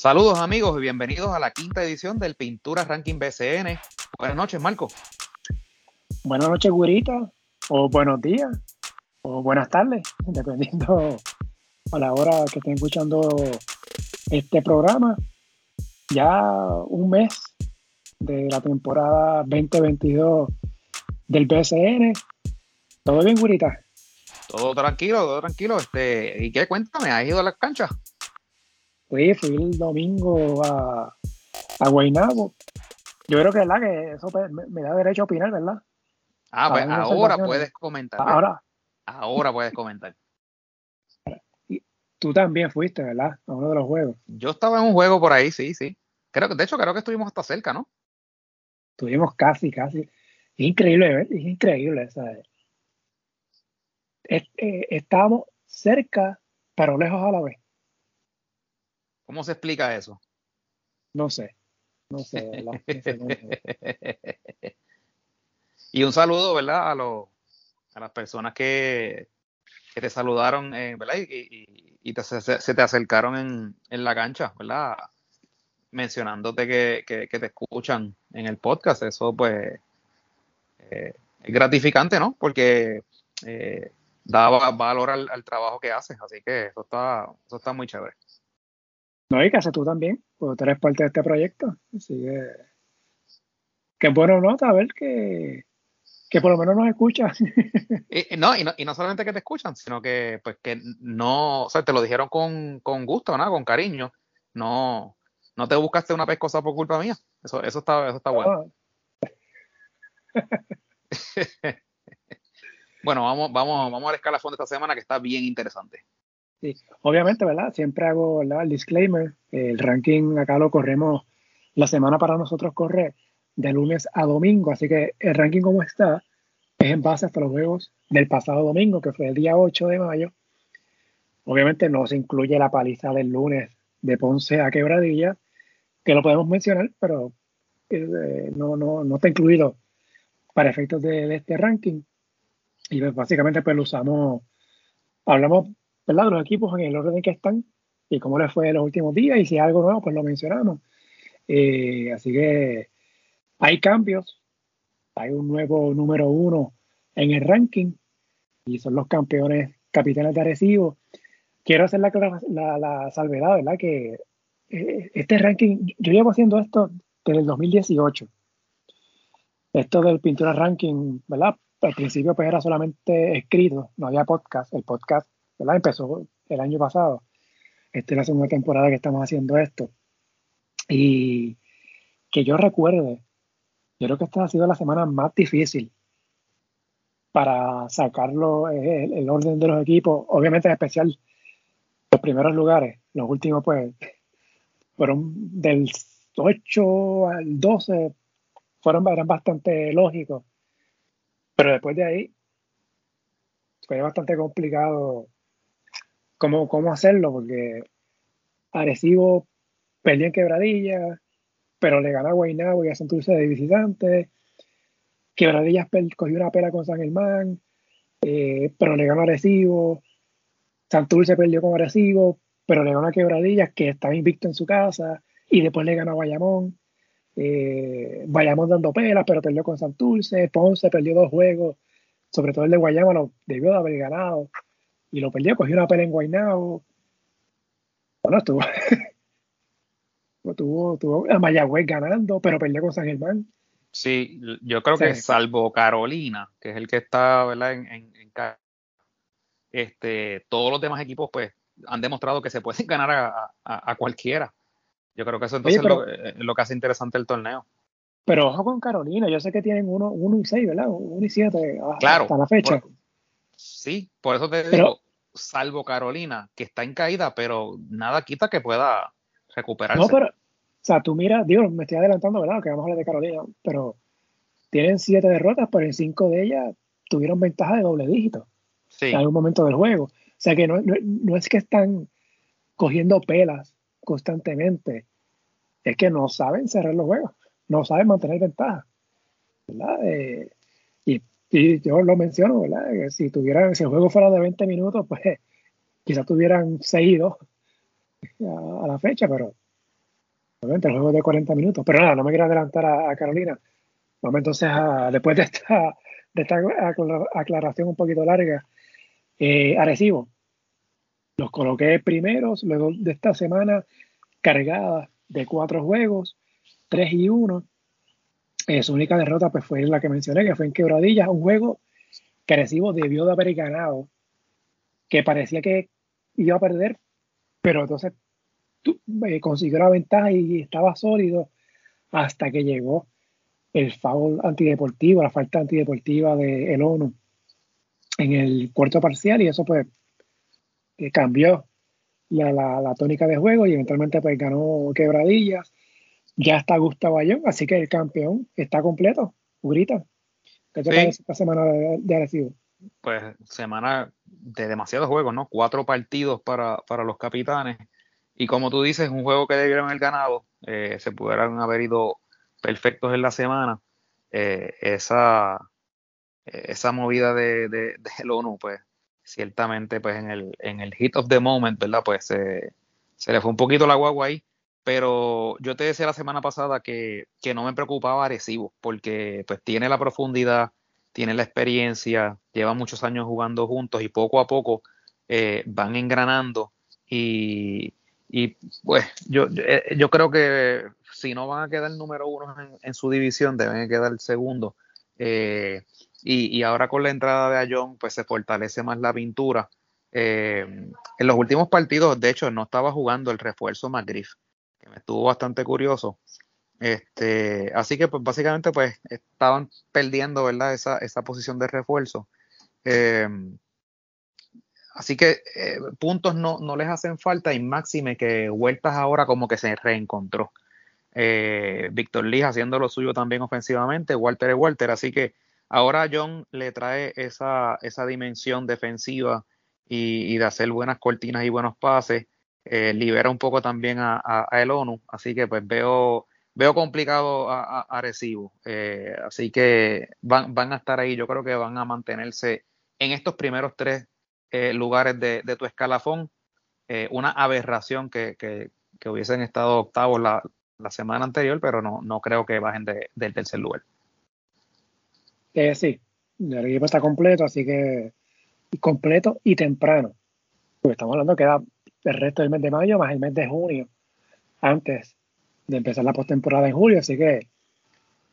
Saludos amigos y bienvenidos a la quinta edición del Pintura Ranking BCN. Buenas noches, Marco. Buenas noches, Gurita, o buenos días, o buenas tardes, dependiendo a la hora que estén escuchando este programa. Ya un mes de la temporada 2022 del BCN. ¿Todo bien, Gurita? Todo tranquilo, todo tranquilo. Este, ¿Y qué? Cuéntame, ¿has ido a las canchas? Fui, fui el domingo a, a Guaynabo. Yo creo que, ¿verdad? que eso me, da derecho a opinar, ¿verdad? Ah, pues ahora puedes comentar. Ahora. Ahora puedes comentar. Y tú también fuiste, ¿verdad? A uno de los juegos. Yo estaba en un juego por ahí, sí, sí. Creo que, de hecho, creo que estuvimos hasta cerca, ¿no? Estuvimos casi, casi. Es increíble, es increíble. ¿sabes? Eh, estábamos cerca, pero lejos a la vez. ¿Cómo se explica eso? No sé. No sé. y un saludo, ¿verdad? A, los, a las personas que, que te saludaron, eh, ¿verdad? Y, y, se, te acercaron en, en, la cancha, ¿verdad? Mencionándote que, que, te escuchan en el podcast. Eso, pues, eh, es gratificante, ¿no? Porque eh, da valor al, al, trabajo que haces. Así que eso está, eso está muy chévere. No, y que haces tú también, porque tú eres parte de este proyecto. Así que, qué bueno nota, a ver que, que por lo menos nos escuchan. y, no, y, no, y no solamente que te escuchan, sino que, pues, que no, o sea, te lo dijeron con, con gusto, ¿no? Con cariño. No, no te buscaste una pescosa por culpa mía. Eso, eso está, eso está bueno. bueno, vamos, vamos, vamos a la escalafón de esta semana que está bien interesante. Sí, obviamente, ¿verdad? Siempre hago el disclaimer. El ranking acá lo corremos, la semana para nosotros corre de lunes a domingo, así que el ranking como está es en base hasta los juegos del pasado domingo, que fue el día 8 de mayo. Obviamente no se incluye la paliza del lunes de Ponce a Quebradilla, que lo podemos mencionar, pero eh, no, no, no, está incluido para efectos de, de este ranking. Y pues, básicamente pues lo usamos, hablamos ¿verdad? los equipos en el orden en que están y cómo les fue en los últimos días y si hay algo nuevo, pues lo mencionamos. Eh, así que hay cambios, hay un nuevo número uno en el ranking y son los campeones capitanes de Arecibo. Quiero hacer la, salvedad, ¿verdad? Que eh, este ranking, yo llevo haciendo esto desde el 2018. Esto del pintura ranking, ¿verdad? Al principio pues era solamente escrito, no había podcast. El podcast Empezó el año pasado. Esta es la segunda temporada que estamos haciendo esto. Y que yo recuerde, yo creo que esta ha sido la semana más difícil para sacarlo el, el, orden de los equipos, obviamente en especial los primeros lugares, los últimos pues fueron del 8 al 12, fueron, eran bastante lógicos, pero después de ahí fue bastante complicado cómo, cómo hacerlo, porque Arecibo perdió en quebradilla, pero le ganó a Guaynabo y a Santurce de visitante. Quebradillas cogió una pela con San Germán, eh, pero le ganó a Arecibo. Santurce perdió con Arecibo, pero le ganó a Quebradillas, que estaba invicto en su casa, y después le ganó a Bayamón. Eh, Bayamón dando pelas, pero perdió con Santurce. Ponce perdió dos juegos, sobre todo el de Guayama lo debió de haber ganado y lo perdió, cogió una pelea en Guaynabo. Bueno, estuvo, tuvo, tuvo a Mayagüez ganando, pero perdió con San Germán. Sí, yo creo que salvo Carolina, que es el que está ¿verdad? En, en, este, todos los demás equipos pues han demostrado que se pueden ganar a, a, cualquiera. Yo creo que eso entonces es, lo, que hace interesante el torneo. Pero ojo con Carolina, yo sé que tienen uno, uno y seis, ¿verdad? Uno y siete claro, hasta la fecha. Sí, por eso te digo, salvo Carolina, que está en caída, pero nada quita que pueda recuperarse. No, pero, o sea, tú mira, digo, me estoy adelantando, ¿verdad? Que vamos a hablar de Carolina, pero tienen siete derrotas, pero en cinco de ellas tuvieron ventaja de doble dígito sí. en algún momento del juego. O sea que no, no, es que están cogiendo pelas constantemente, es que no saben cerrar los juegos, no saben mantener ventaja. ¿verdad? Eh, y y yo lo menciono, ¿verdad? Si tuvieran, si el juego fuera de 20 minutos, pues quizás tuvieran seguido a, la fecha, pero Obviamente el juego de 40 minutos. Pero nada, no me quiero adelantar a, Carolina. Vamos entonces a, después de esta, de esta aclaración un poquito larga, eh, Arecibo. Los coloqué primeros, luego de esta semana cargada de cuatro juegos, tres y uno. Eh, su única derrota pues, fue la que mencioné, que fue en Quebradillas, un juego que Arecibo debió de haber ganado, que parecía que iba a perder, pero entonces eh, consiguió la ventaja y estaba sólido hasta que llegó el foul antideportivo, la falta antideportiva de el ONU en el cuarto parcial y eso pues eh, cambió la, la, tónica de juego y eventualmente pues ganó quebradillas. Ya está Gustavo Ayón, así que el campeón está completo. Grita. ¿Qué te parece esta semana de, de Pues semana de demasiados juegos, ¿no? Cuatro partidos para, para los capitanes. Y como tú dices, un juego que debieron haber ganado, eh, se pudieran haber ido perfectos en la semana. Eh, esa, esa movida de, de, del ONU, pues ciertamente pues en el, en el hit of the moment, ¿verdad? Pues se le fue un poquito la guagua ahí. Pero yo te decía la semana pasada que, que no me preocupaba Arecibo, porque pues tiene la profundidad, tiene la experiencia, lleva muchos años jugando juntos y poco a poco eh, van engranando y, y pues yo, eh, yo, creo que si no van a quedar número uno en, su división, deben quedar segundo. Eh, y, y, ahora con la entrada de Ayón, pues se fortalece más la pintura. En los últimos partidos, de hecho, no estaba jugando el refuerzo McGriff, estuvo bastante curioso. Este, así que pues básicamente pues estaban perdiendo, ¿verdad? Esa, esa posición de refuerzo. Así que eh, puntos no, no, les hacen falta y máxime que Vueltas ahora como que se reencontró. Eh, Víctor Lee haciendo lo suyo también ofensivamente, Walter es Walter, así que ahora John le trae esa, esa dimensión defensiva y, de hacer buenas cortinas y buenos pases, eh, libera un poco también a, el ONU, así que pues veo, veo complicado a, a, Recibo, así que van, van a estar ahí, yo creo que van a mantenerse en estos primeros tres eh, lugares de, tu escalafón. Eh, una aberración que, que, hubiesen estado octavos la, la, semana anterior, pero no, no creo que bajen del tercer lugar. Eh, sí, el equipo está completo, así que completo y temprano. Porque estamos hablando que da el resto del mes de mayo más el mes de junio, antes de empezar la postemporada en julio, así que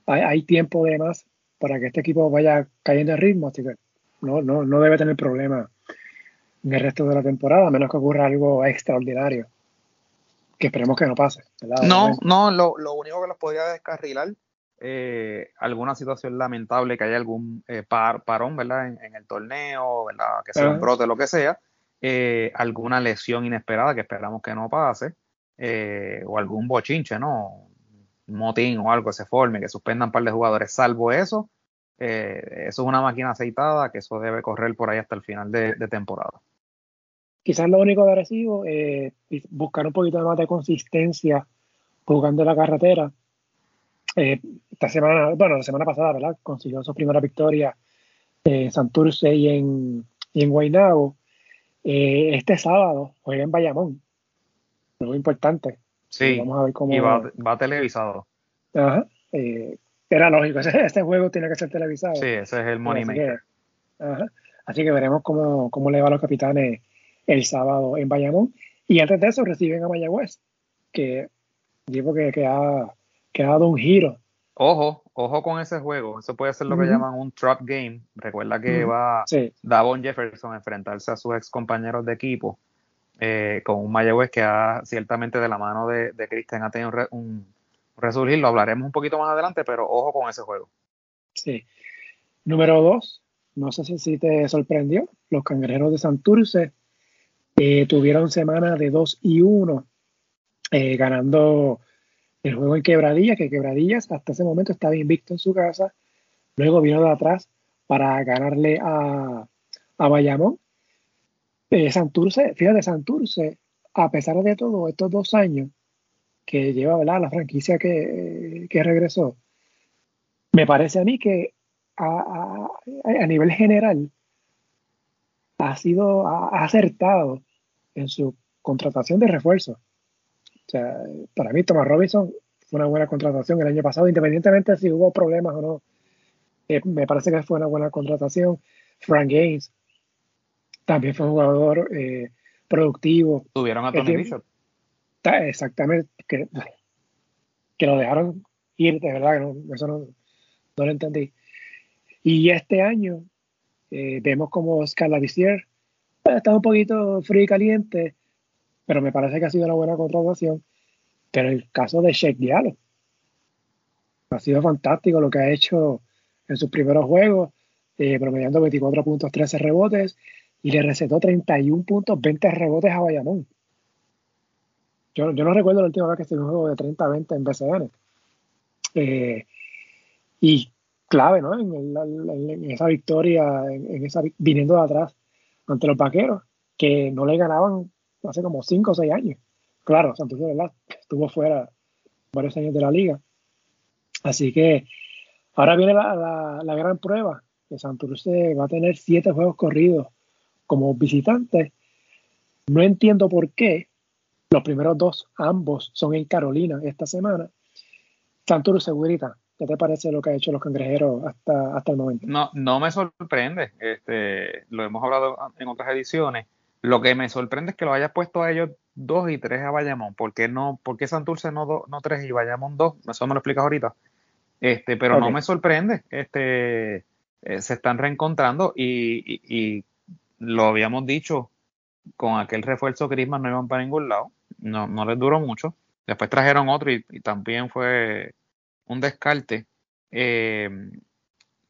hay, hay, tiempo de más para que este equipo vaya cayendo en ritmo, así que no, no, no debe tener problema en el resto de la temporada, a menos que ocurra algo extraordinario. Que esperemos que no pase. No, no, lo, lo, único que los podría descarrilar, eh, alguna situación lamentable, que haya algún eh, par, parón, ¿verdad? En, el torneo, ¿verdad? Que sea un brote, lo que sea. Eh, alguna lesión inesperada que esperamos que no pase. o algún bochinche, ¿no? Motín o algo que se forme, que suspendan un par de jugadores. Salvo eso, eso es una máquina aceitada que eso debe correr por ahí hasta el final de temporada. Quizás lo único de Arecibo es eh, buscar un poquito más de consistencia jugando la carretera. Eh, esta semana, bueno, la semana pasada. Consiguió su primera victoria en Santurce y en, y en Guaynabo. Eh, este sábado juega en Bayamón. Algo importante. Sí, vamos a ver cómo... y va, va televisado. Ajá. era lógico, este juego tiene que ser televisado. Sí, ese es el money maker. ajá. Así que veremos cómo, cómo le va a los capitanes el sábado en Bayamón. Y antes de eso reciben a Mayagüez, que digo que, que, ha, dado un giro. Ojo, ojo con ese juego. Eso puede ser lo que llaman un trap game. Recuerda que va Davon Jefferson a enfrentarse a sus ex compañeros de equipo eh, con un Mayagüez que ha ciertamente de la mano de, de Cristian ha tenido un, resurgir. Lo hablaremos un poquito más adelante, pero ojo con ese juego. Sí. Número dos, no sé si te sorprendió, los cangrejeros de Santurce eh, tuvieron semana de 2 y 1, eh, ganando el juego en Quebradillas, que Quebradillas hasta ese momento estaba invicto en su casa. Luego vino de atrás para ganarle a, a Bayamón. Eh, Santurce, fíjate, Santurce, a pesar de todo, estos dos años que lleva la franquicia que, que, regresó, me parece a mí que a, a nivel general ha sido acertado en su contratación de refuerzo. O sea, para mí Thomas Robinson fue una buena contratación el año pasado, independientemente de si hubo problemas o no. Eh, me parece que fue una buena contratación. Frank Gaines también fue un jugador eh, productivo. Tuvieron a Tony Bishop. Exactamente, que, que lo dejaron ir, de verdad, eso no, no, lo entendí. Y este año eh, vemos como Oscar Lavisier está un poquito frío y caliente, pero me parece que ha sido una buena contratación. Pero el caso de Sheikh Diallo ha sido fantástico lo que ha hecho en sus primeros juegos, eh, promediando 24 puntos, 13 rebotes y le recetó 31 puntos, 20 rebotes a Bayamón. Yo, yo no recuerdo la última vez que estuve un juego de 30-20 en BCN. Eh, y clave, ¿no? En, esa victoria, en, esa, viniendo de atrás ante los vaqueros, que no le ganaban hace como 5 o 6 años. Claro, Santurce, ¿verdad? Estuvo fuera varios años de la liga. Así que ahora viene la, gran prueba, que Santurce va a tener 7 juegos corridos como visitante. No entiendo por qué. Los primeros dos, ambos, son en Carolina esta semana. Santurce, segurita, ¿Qué te parece lo que ha hecho los cangrejeros hasta, hasta el momento? No, no me sorprende. Este, lo hemos hablado en otras ediciones. Lo que me sorprende es que lo hayas puesto a ellos dos y tres a Bayamón. ¿Por qué, no, por qué Santurce no, no tres y Bayamón dos? Eso me lo explicas ahorita. Este, pero no me sorprende. Este, eh, se están reencontrando y, y, lo habíamos dicho con aquel refuerzo Crisman no iban para ningún lado. No, no les duró mucho. Después trajeron otro y también fue un descarte. Eh,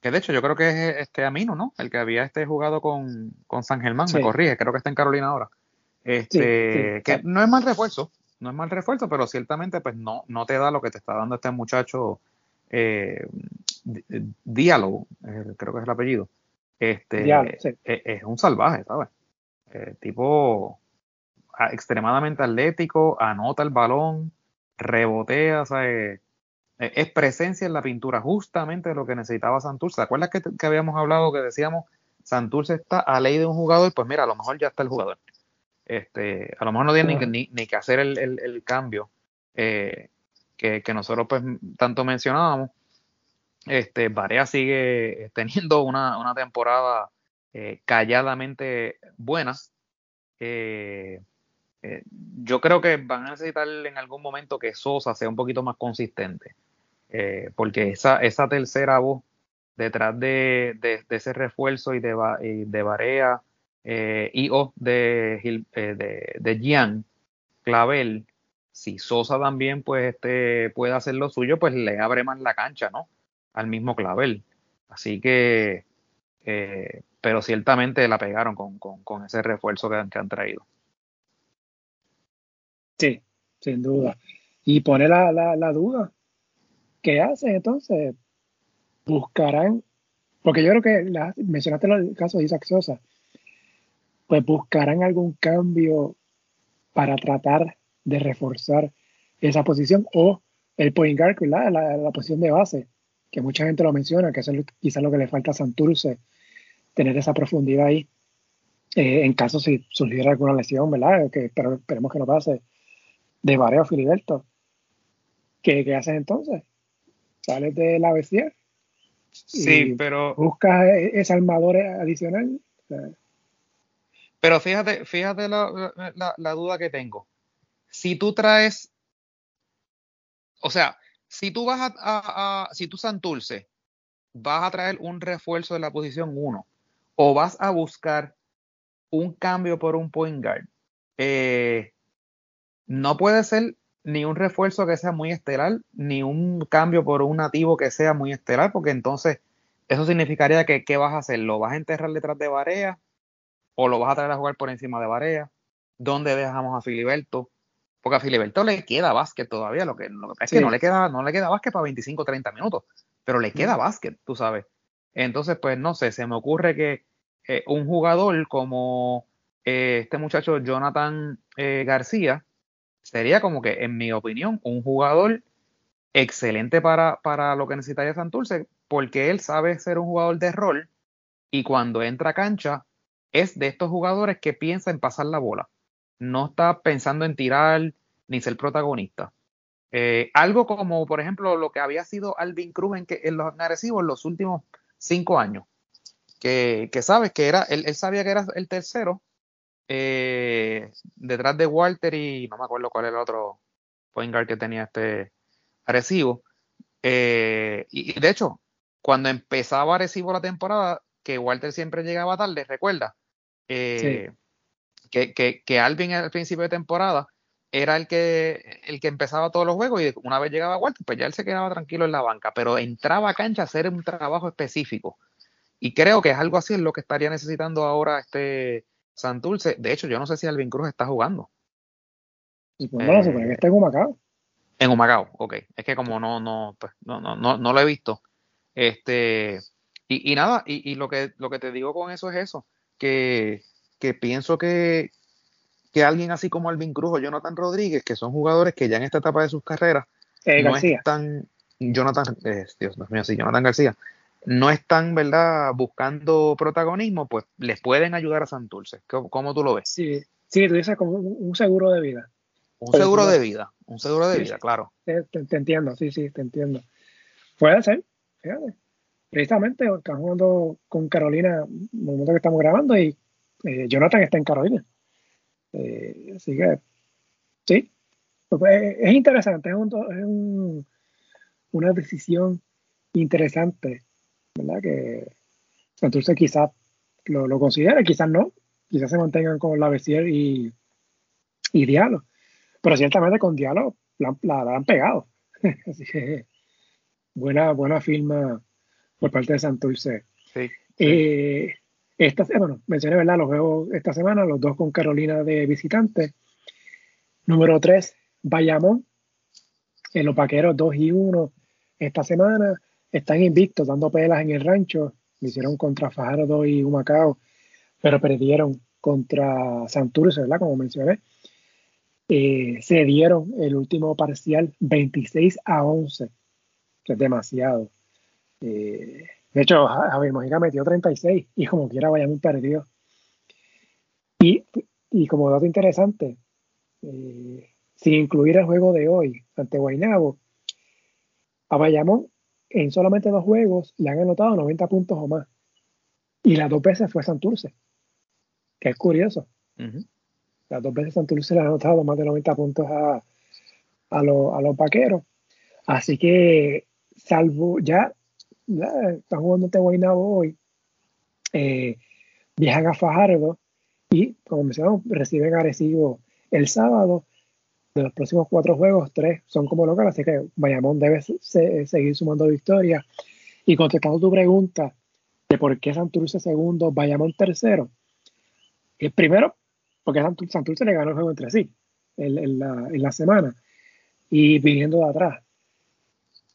que de hecho yo creo que es este Amino, ¿no? El que había este jugado con, con San Germán, me corrige, creo que está en Carolina ahora. Este, que no es mal refuerzo, no es mal refuerzo, pero ciertamente pues no, no te da lo que te está dando este muchacho eh, Diálogo, eh, creo que es el apellido. Este es, un salvaje, ¿sabes? tipo extremadamente atlético, anota el balón, rebotea, ¿sabes? Eh, es presencia en la pintura, justamente lo que necesitaba Santurce. ¿Te acuerdas que, habíamos hablado que decíamos Santurce está a ley de un jugador? Pues mira, a lo mejor ya está el jugador. Este, a lo mejor no tiene ni, ni, que hacer el, cambio eh, que, nosotros pues tanto mencionábamos. Este, Barea sigue teniendo una, temporada eh, calladamente buena. yo creo que van a necesitar en algún momento que Sosa sea un poquito más consistente. Eh, porque esa, esa tercera voz detrás de, ese refuerzo y de, de Barea eh, y o de, eh, de, de Gian Clavel, si Sosa también pues este, puede hacer lo suyo, pues le abre más la cancha, ¿no? Al mismo Clavel. Así que, pero ciertamente la pegaron con, ese refuerzo que, han traído. Sí, sin duda. Y pone la, la duda ¿qué hacen entonces? Buscarán, porque yo creo que mencionaste el caso de Isaac Sosa, pues buscarán algún cambio para tratar de reforzar esa posición o el point guard, la, la, posición de base, que mucha gente lo menciona, que es quizás lo que le falta a Santurce, tener esa profundidad ahí, eh, en caso si surgiera alguna lesión, ¿verdad? Que esperemos que no pase, de Vareo Filiberto. ¿Qué, ¿Qué hacen entonces? Sales de la BCR. Sí, pero. Buscas e-, ese armador adicional. Pero fíjate, fíjate la, duda que tengo. Si tú traes. O sea, si tú vas a, si tú Santurce vas a traer un refuerzo de la posición 1 o vas a buscar un cambio por un point guard, eh, no puede ser ni un refuerzo que sea muy estelar, ni un cambio por un nativo que sea muy estelar, porque entonces eso significaría que ¿qué vas a hacer? ¿Lo vas a enterrar detrás de Barea? ¿O lo vas a traer a jugar por encima de Barea? ¿Dónde dejamos a Filiberto? Porque a Filiberto le queda básquet todavía, lo que, es que no le queda, no le queda básquet para 25 o 30 minutos, pero le queda básquet, tú sabes. Entonces, pues no sé, se me ocurre que eh, un jugador como eh, este muchacho Jonathan eh, García, sería como que, en mi opinión, un jugador excelente para, para lo que necesitaría Santurce, porque él sabe ser un jugador de rol y cuando entra a cancha es de estos jugadores que piensa en pasar la bola. No está pensando en tirar ni ser protagonista. Eh, algo como, por ejemplo, lo que había sido Alvin Cruz en, que, en los agresivos en los últimos cinco años. Que, que sabes que era, él, sabía que era el tercero, eh, detrás de Walter y no me acuerdo cuál era el otro point guard que tenía este agresivo. Eh, y, de hecho, cuando empezaba agresivo la temporada, que Walter siempre llegaba tarde, recuerda, que, que, que Alvin al principio de temporada era el que, el que empezaba todos los juegos y una vez llegaba Walter, pues ya él se quedaba tranquilo en la banca, pero entraba a cancha a hacer un trabajo específico. Y creo que es algo así es lo que estaría necesitando ahora este Santurce. De hecho, yo no sé si Alvin Cruz está jugando. Y pues no, se supone que está en Humacao. En Humacao, ok. Es que como no, no, pues, no, no, no, no lo he visto. Este, y, y nada, y, y, lo que lo que te digo con eso es eso, que, que pienso que, que alguien así como Alvin Cruz o Jonathan Rodríguez, que son jugadores que ya en esta etapa de sus carreras eh, no García. están, Jonathan, eh, Dios mío, sí, Jonathan García, no están, ¿verdad?, buscando protagonismo, pues les pueden ayudar a Santurce. ¿Cómo, cómo tú lo ves? Sí, sí, tú dices como un, seguro de vida. Un seguro de vida, un seguro de vida, claro. Te, te, entiendo, sí, sí, te entiendo. Puede ser, fíjate. Precisamente están jugando con Carolina en el momento que estamos grabando y eh, Jonathan está en Carolina. Eh, así que, sí, pues, es interesante, es, un, es un, una decisión interesante, ¿verdad? Que entonces quizás lo, lo considere, quizás no, quizás se mantengan con la Bessier y, y Diallo, pero ciertamente con Diallo la, la, han pegado. Así que buena, buena firma por parte de Santurce. Sí. Eh, esta, bueno, mencioné, ¿verdad? Los juegos esta semana, los dos con Carolina de visitante. Número 3, Bayamón. En los vaqueros 2 y 1 esta semana. Están invictos, dando pelas en el rancho. Lo hicieron contra Fajardo y Humacao, pero perdieron contra Santurce, ¿verdad? Como mencioné. Eh, se dieron el último parcial 26 a 11, que es demasiado. Eh, de hecho, Javier Mojica metió 36 y como quiera Bayamón perdió. Y, y como dato interesante, eh, sin incluir el juego de hoy ante Guaynabo, a Bayamón en solamente dos juegos le han anotado 90 puntos o más. Y las dos veces fue Santurce, que es curioso. Las dos veces Santurce le ha anotado más de 90 puntos a, a, a los vaqueros. Así que, salvo ya están jugando este Guaynabo hoy, eh, viajan a Fajardo y, como mencionamos, reciben agresivo el sábado. De los próximos cuatro juegos, tres son como locales, así que Bayamón debe seguir sumando victorias. Y contestando tu pregunta de por qué Santurce segundo, Bayamón tercero, el primero, porque Santurce, le ganó el juego entre sí en, la, en la semana y viniendo de atrás.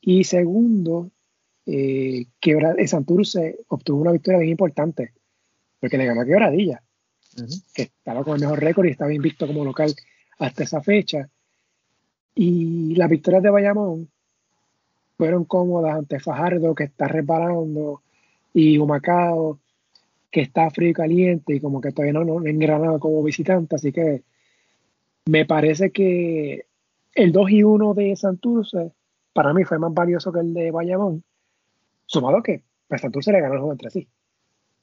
Y segundo, eh, Santurce obtuvo una victoria bien importante, porque le ganó a Quebradilla, que estaba con el mejor récord y estaba invicto como local hasta esa fecha. Y las victorias de Bayamón fueron cómodas ante Fajardo, que está reparando, y Humacao, que está frío y caliente, y como que todavía no, no engranado como visitante. Así que me parece que el 2 y 1 de Santurce para mí fue más valioso que el de Bayamón Sumado que pues, Santurce le ganó el juego entre sí.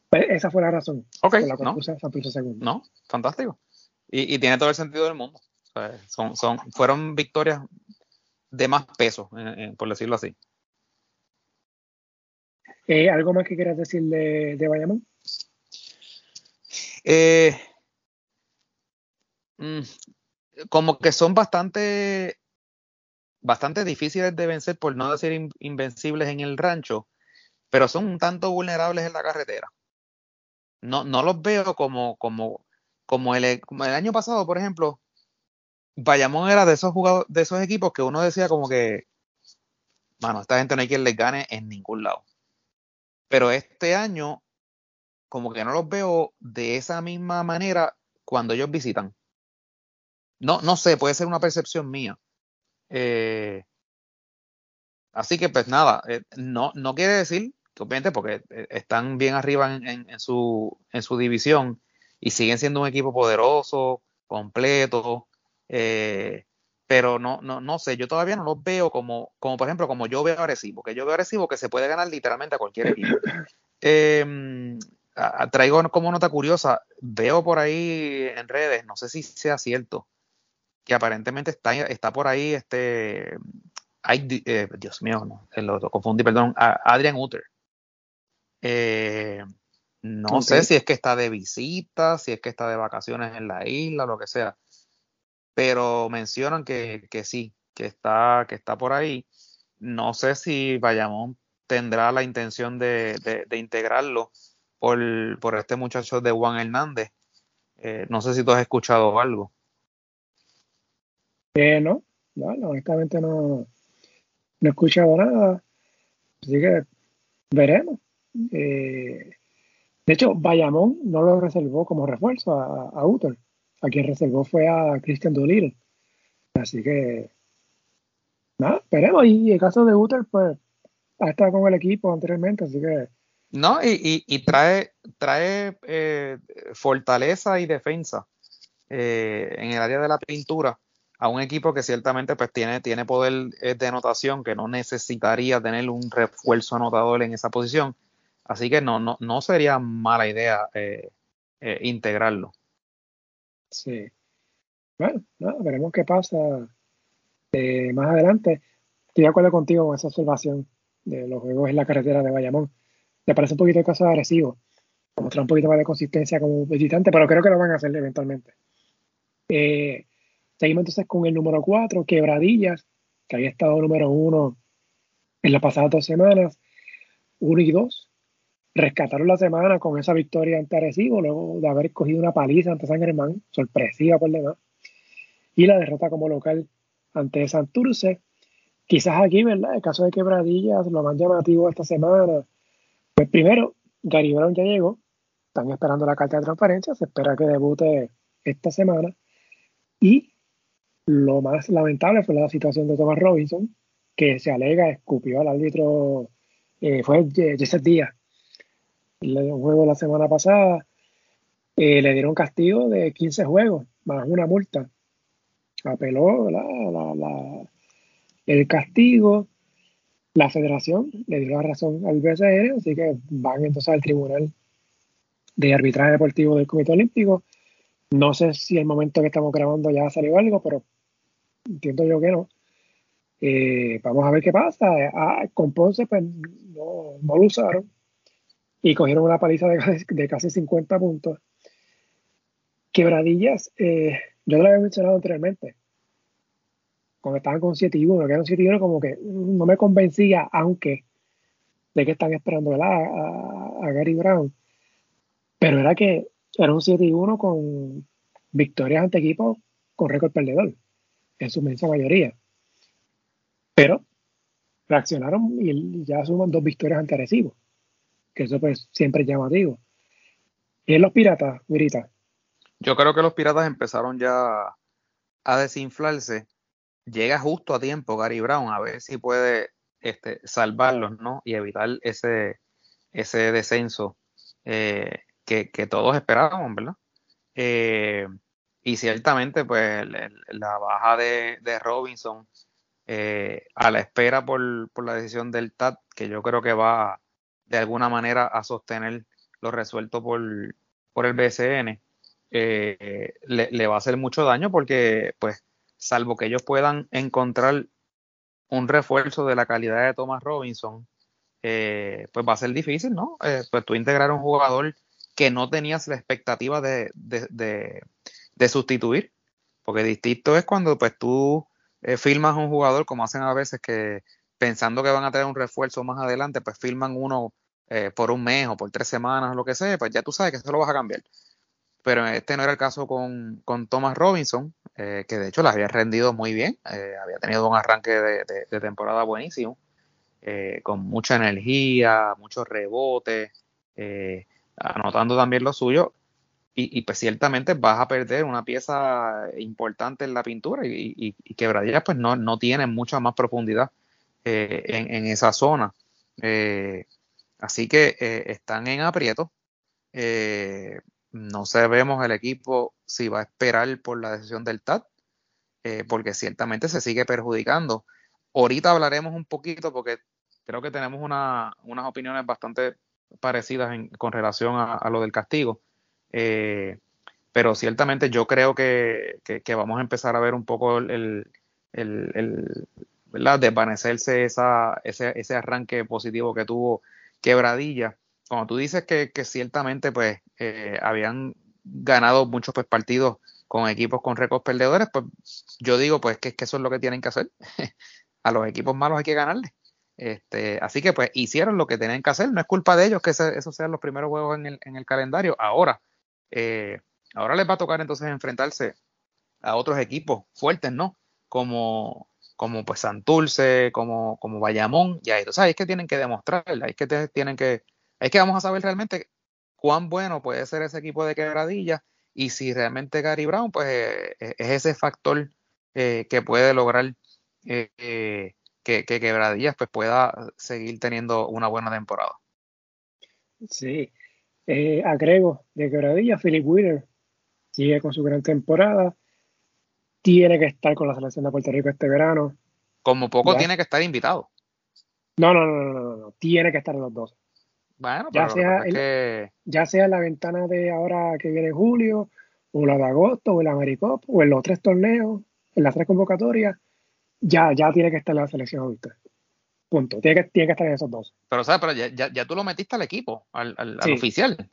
Pues, esa fue la razón por la cual no. Santurce segundo. No, fantástico. Y, y, tiene todo el sentido del mundo. Sea, son, son, fueron victorias de más peso, eh, eh, por decirlo así. Eh, ¿Algo más que quieras decir de, de Bayamón? Eh, mm, como que son bastante bastante difíciles de vencer, por no decir in, invencibles en el rancho, pero son un tanto vulnerables en la carretera. No, no los veo como, como, como, el, como el año pasado, por ejemplo, Bayamón era de esos jugadores, de esos equipos que uno decía como que, mano, esta gente no hay quien les gane en ningún lado. Pero este año, como que no los veo de esa misma manera cuando ellos visitan. No, no sé, puede ser una percepción mía. Eh, así que pues nada, eh, no, no quiere decir obviamente porque eh, están bien arriba en, en, en, su, en su división y siguen siendo un equipo poderoso, completo, eh, pero no, no, no sé, yo todavía no los veo como, como por ejemplo, como yo veo a que yo veo a que se puede ganar literalmente a cualquier equipo. Em, traigo como nota curiosa, veo por ahí en redes, no sé si sea cierto, que aparentemente está, está por ahí este, eh, Dios mío, no, lo, confundí, perdón, Adrian Uter. Eh, no sé si es que está de visita, si es que está de vacaciones en la isla, lo que sea. Pero mencionan que, que sí, que está, que está por ahí. No sé si Bayamón tendrá la intención de, de, integrarlo por, por, este muchacho de Juan Hernández. Eh, no sé si tú has escuchado algo. Eh, no, honestamente no, no he escuchado nada. Así que veremos. Eh, de hecho, Bayamón no lo reservó como refuerzo a, a. A quien reservó fue a Christian Doolittle. Así que, nada, esperemos. Y el caso de Uter, pues, ha estado con el equipo anteriormente, así que. No, y, y, trae, trae eh, fortaleza y defensa eh, en el área de la pintura a un equipo que ciertamente pues tiene, tiene poder eh, de anotación, que no necesitaría tener un refuerzo anotador en esa posición. Así que no, no, no sería mala idea integrarlo. Sí. Bueno, veremos qué pasa más adelante. Estoy de acuerdo contigo con esa observación de los juegos en la carretera de Bayamón. Me parece un poquito el caso agresivo. Mostrar un poquito más de consistencia como visitante, pero creo que lo van a hacer eventualmente. Eh, Seguimos entonces con el número 4, Quebradillas, que había estado número 1 en las pasadas dos semanas. 1 y 2. Rescataron la semana con esa victoria ante Arecibo, luego de haber cogido una paliza ante San Germán, sorpresiva por demás. Y la derrota como local ante Santurce. Quizás aquí, ¿verdad? El caso de Quebradillas, lo más llamativo esta semana. Pues primero, Gary Brown ya llegó. Están esperando la carta de transparencia. Se espera que debute esta semana. Y lo más lamentable fue la situación de Thomas Robinson, que se alega escupió al árbitro, eh, fue ese día, un juego la semana pasada, eh, le dieron castigo de 15 juegos, más una multa. Apeló el castigo, la federación le dio la razón al BCN, así que van entonces al tribunal de arbitraje deportivo del Comité Olímpico. No sé si el momento que estamos grabando ya salió algo, pero entiendo yo que no. Eh, vamos a ver qué pasa. Ah, con Ponce, pues no, lo usaron y cogieron una paliza de, casi 50 puntos. Quebradillas, eh, yo lo había mencionado anteriormente. Cuando estaban con 7 y 1, que era un 7 y 1, como que no me convencía, aunque de que están esperando A, a, Gary Brown. Pero era que era un 7 y 1 con victorias ante equipos con récord perdedor en su inmensa mayoría. Pero reaccionaron y ya suman dos victorias ante Arecibo, que eso pues siempre es llamativo. ¿Y en los piratas, Mirita? Yo creo que los piratas empezaron ya a desinflarse. Llega justo a tiempo Gary Brown a ver si puede este, salvarlos, ¿no? Y evitar ese, ese descenso eh, que, todos esperábamos, ¿verdad? Eh, y ciertamente, pues la baja de, Robinson eh, a la espera por, la decisión del TAT, que yo creo que va de alguna manera a sostener lo resuelto por, por el BCN, eh, le, va a hacer mucho daño porque, pues, salvo que ellos puedan encontrar un refuerzo de la calidad de Thomas Robinson, eh, pues va a ser difícil, ¿no? pues tú integrar un jugador que no tenías la expectativa de, de sustituir, porque distinto es cuando pues tú eh, filmas un jugador como hacen a veces que pensando que van a tener un refuerzo más adelante, pues filman uno eh, por un mes o por tres semanas o lo que sea, pues ya tú sabes que eso lo vas a cambiar. Pero este no era el caso con, con Thomas Robinson, eh, que de hecho las había rendido muy bien, había tenido un arranque de, temporada buenísimo, con mucha energía, muchos rebotes, anotando también lo suyo y, pues ciertamente vas a perder una pieza importante en la pintura y, y, quebradillas pues no, no tienen mucha más profundidad eh, en, esa zona. Eh, así que eh, están en aprieto. no sabemos el equipo si va a esperar por la decisión del TAT porque ciertamente se sigue perjudicando. Ahorita hablaremos un poquito porque creo que tenemos unas opiniones bastante parecidas con relación a, lo del castigo. Pero ciertamente yo creo que, vamos a empezar a ver un poco el, el, desvanecerse esa, ese, ese, arranque positivo que tuvo Quebradilla. Como tú dices que, ciertamente pues eh, habían ganado muchos pues, partidos con equipos con récords perdedores, pues yo digo pues que, que eso es lo que tienen que hacer. a los equipos malos hay que ganarles. Este, así que pues hicieron lo que tenían que hacer, no es culpa de ellos que esos sean los primeros juegos en el, en el calendario. Ahora, eh, ahora les va a tocar entonces enfrentarse a otros equipos fuertes, ¿no? Como, como pues Santurce, como, como Bayamón, y ahí, entonces ahí es que tienen que demostrar, ahí es que tienen que, es que vamos a saber realmente cuán bueno puede ser ese equipo de quebradilla y si realmente Gary Brown pues eh, es ese factor eh, que puede lograr eh, que, Quebradillas pues pueda seguir teniendo una buena temporada. Sí, eh, agrego de Quebradillas, Philip Wheeler sigue con su gran temporada, tiene que estar con la selección de Puerto Rico este verano. Como poco tiene que estar invitado. No, no, no, no, no, tiene que estar en los dos. Bueno, ya sea, ya sea en la ventana de ahora que viene julio, o la de agosto, o el Americop, o en los tres torneos, en las tres convocatorias, ya, ya tiene que estar en la selección ahorita. Punto. Tiene que, tiene que estar en esos dos. Pero, ¿sabes? Pero ya, ya, tú lo metiste al equipo, al, al, oficial.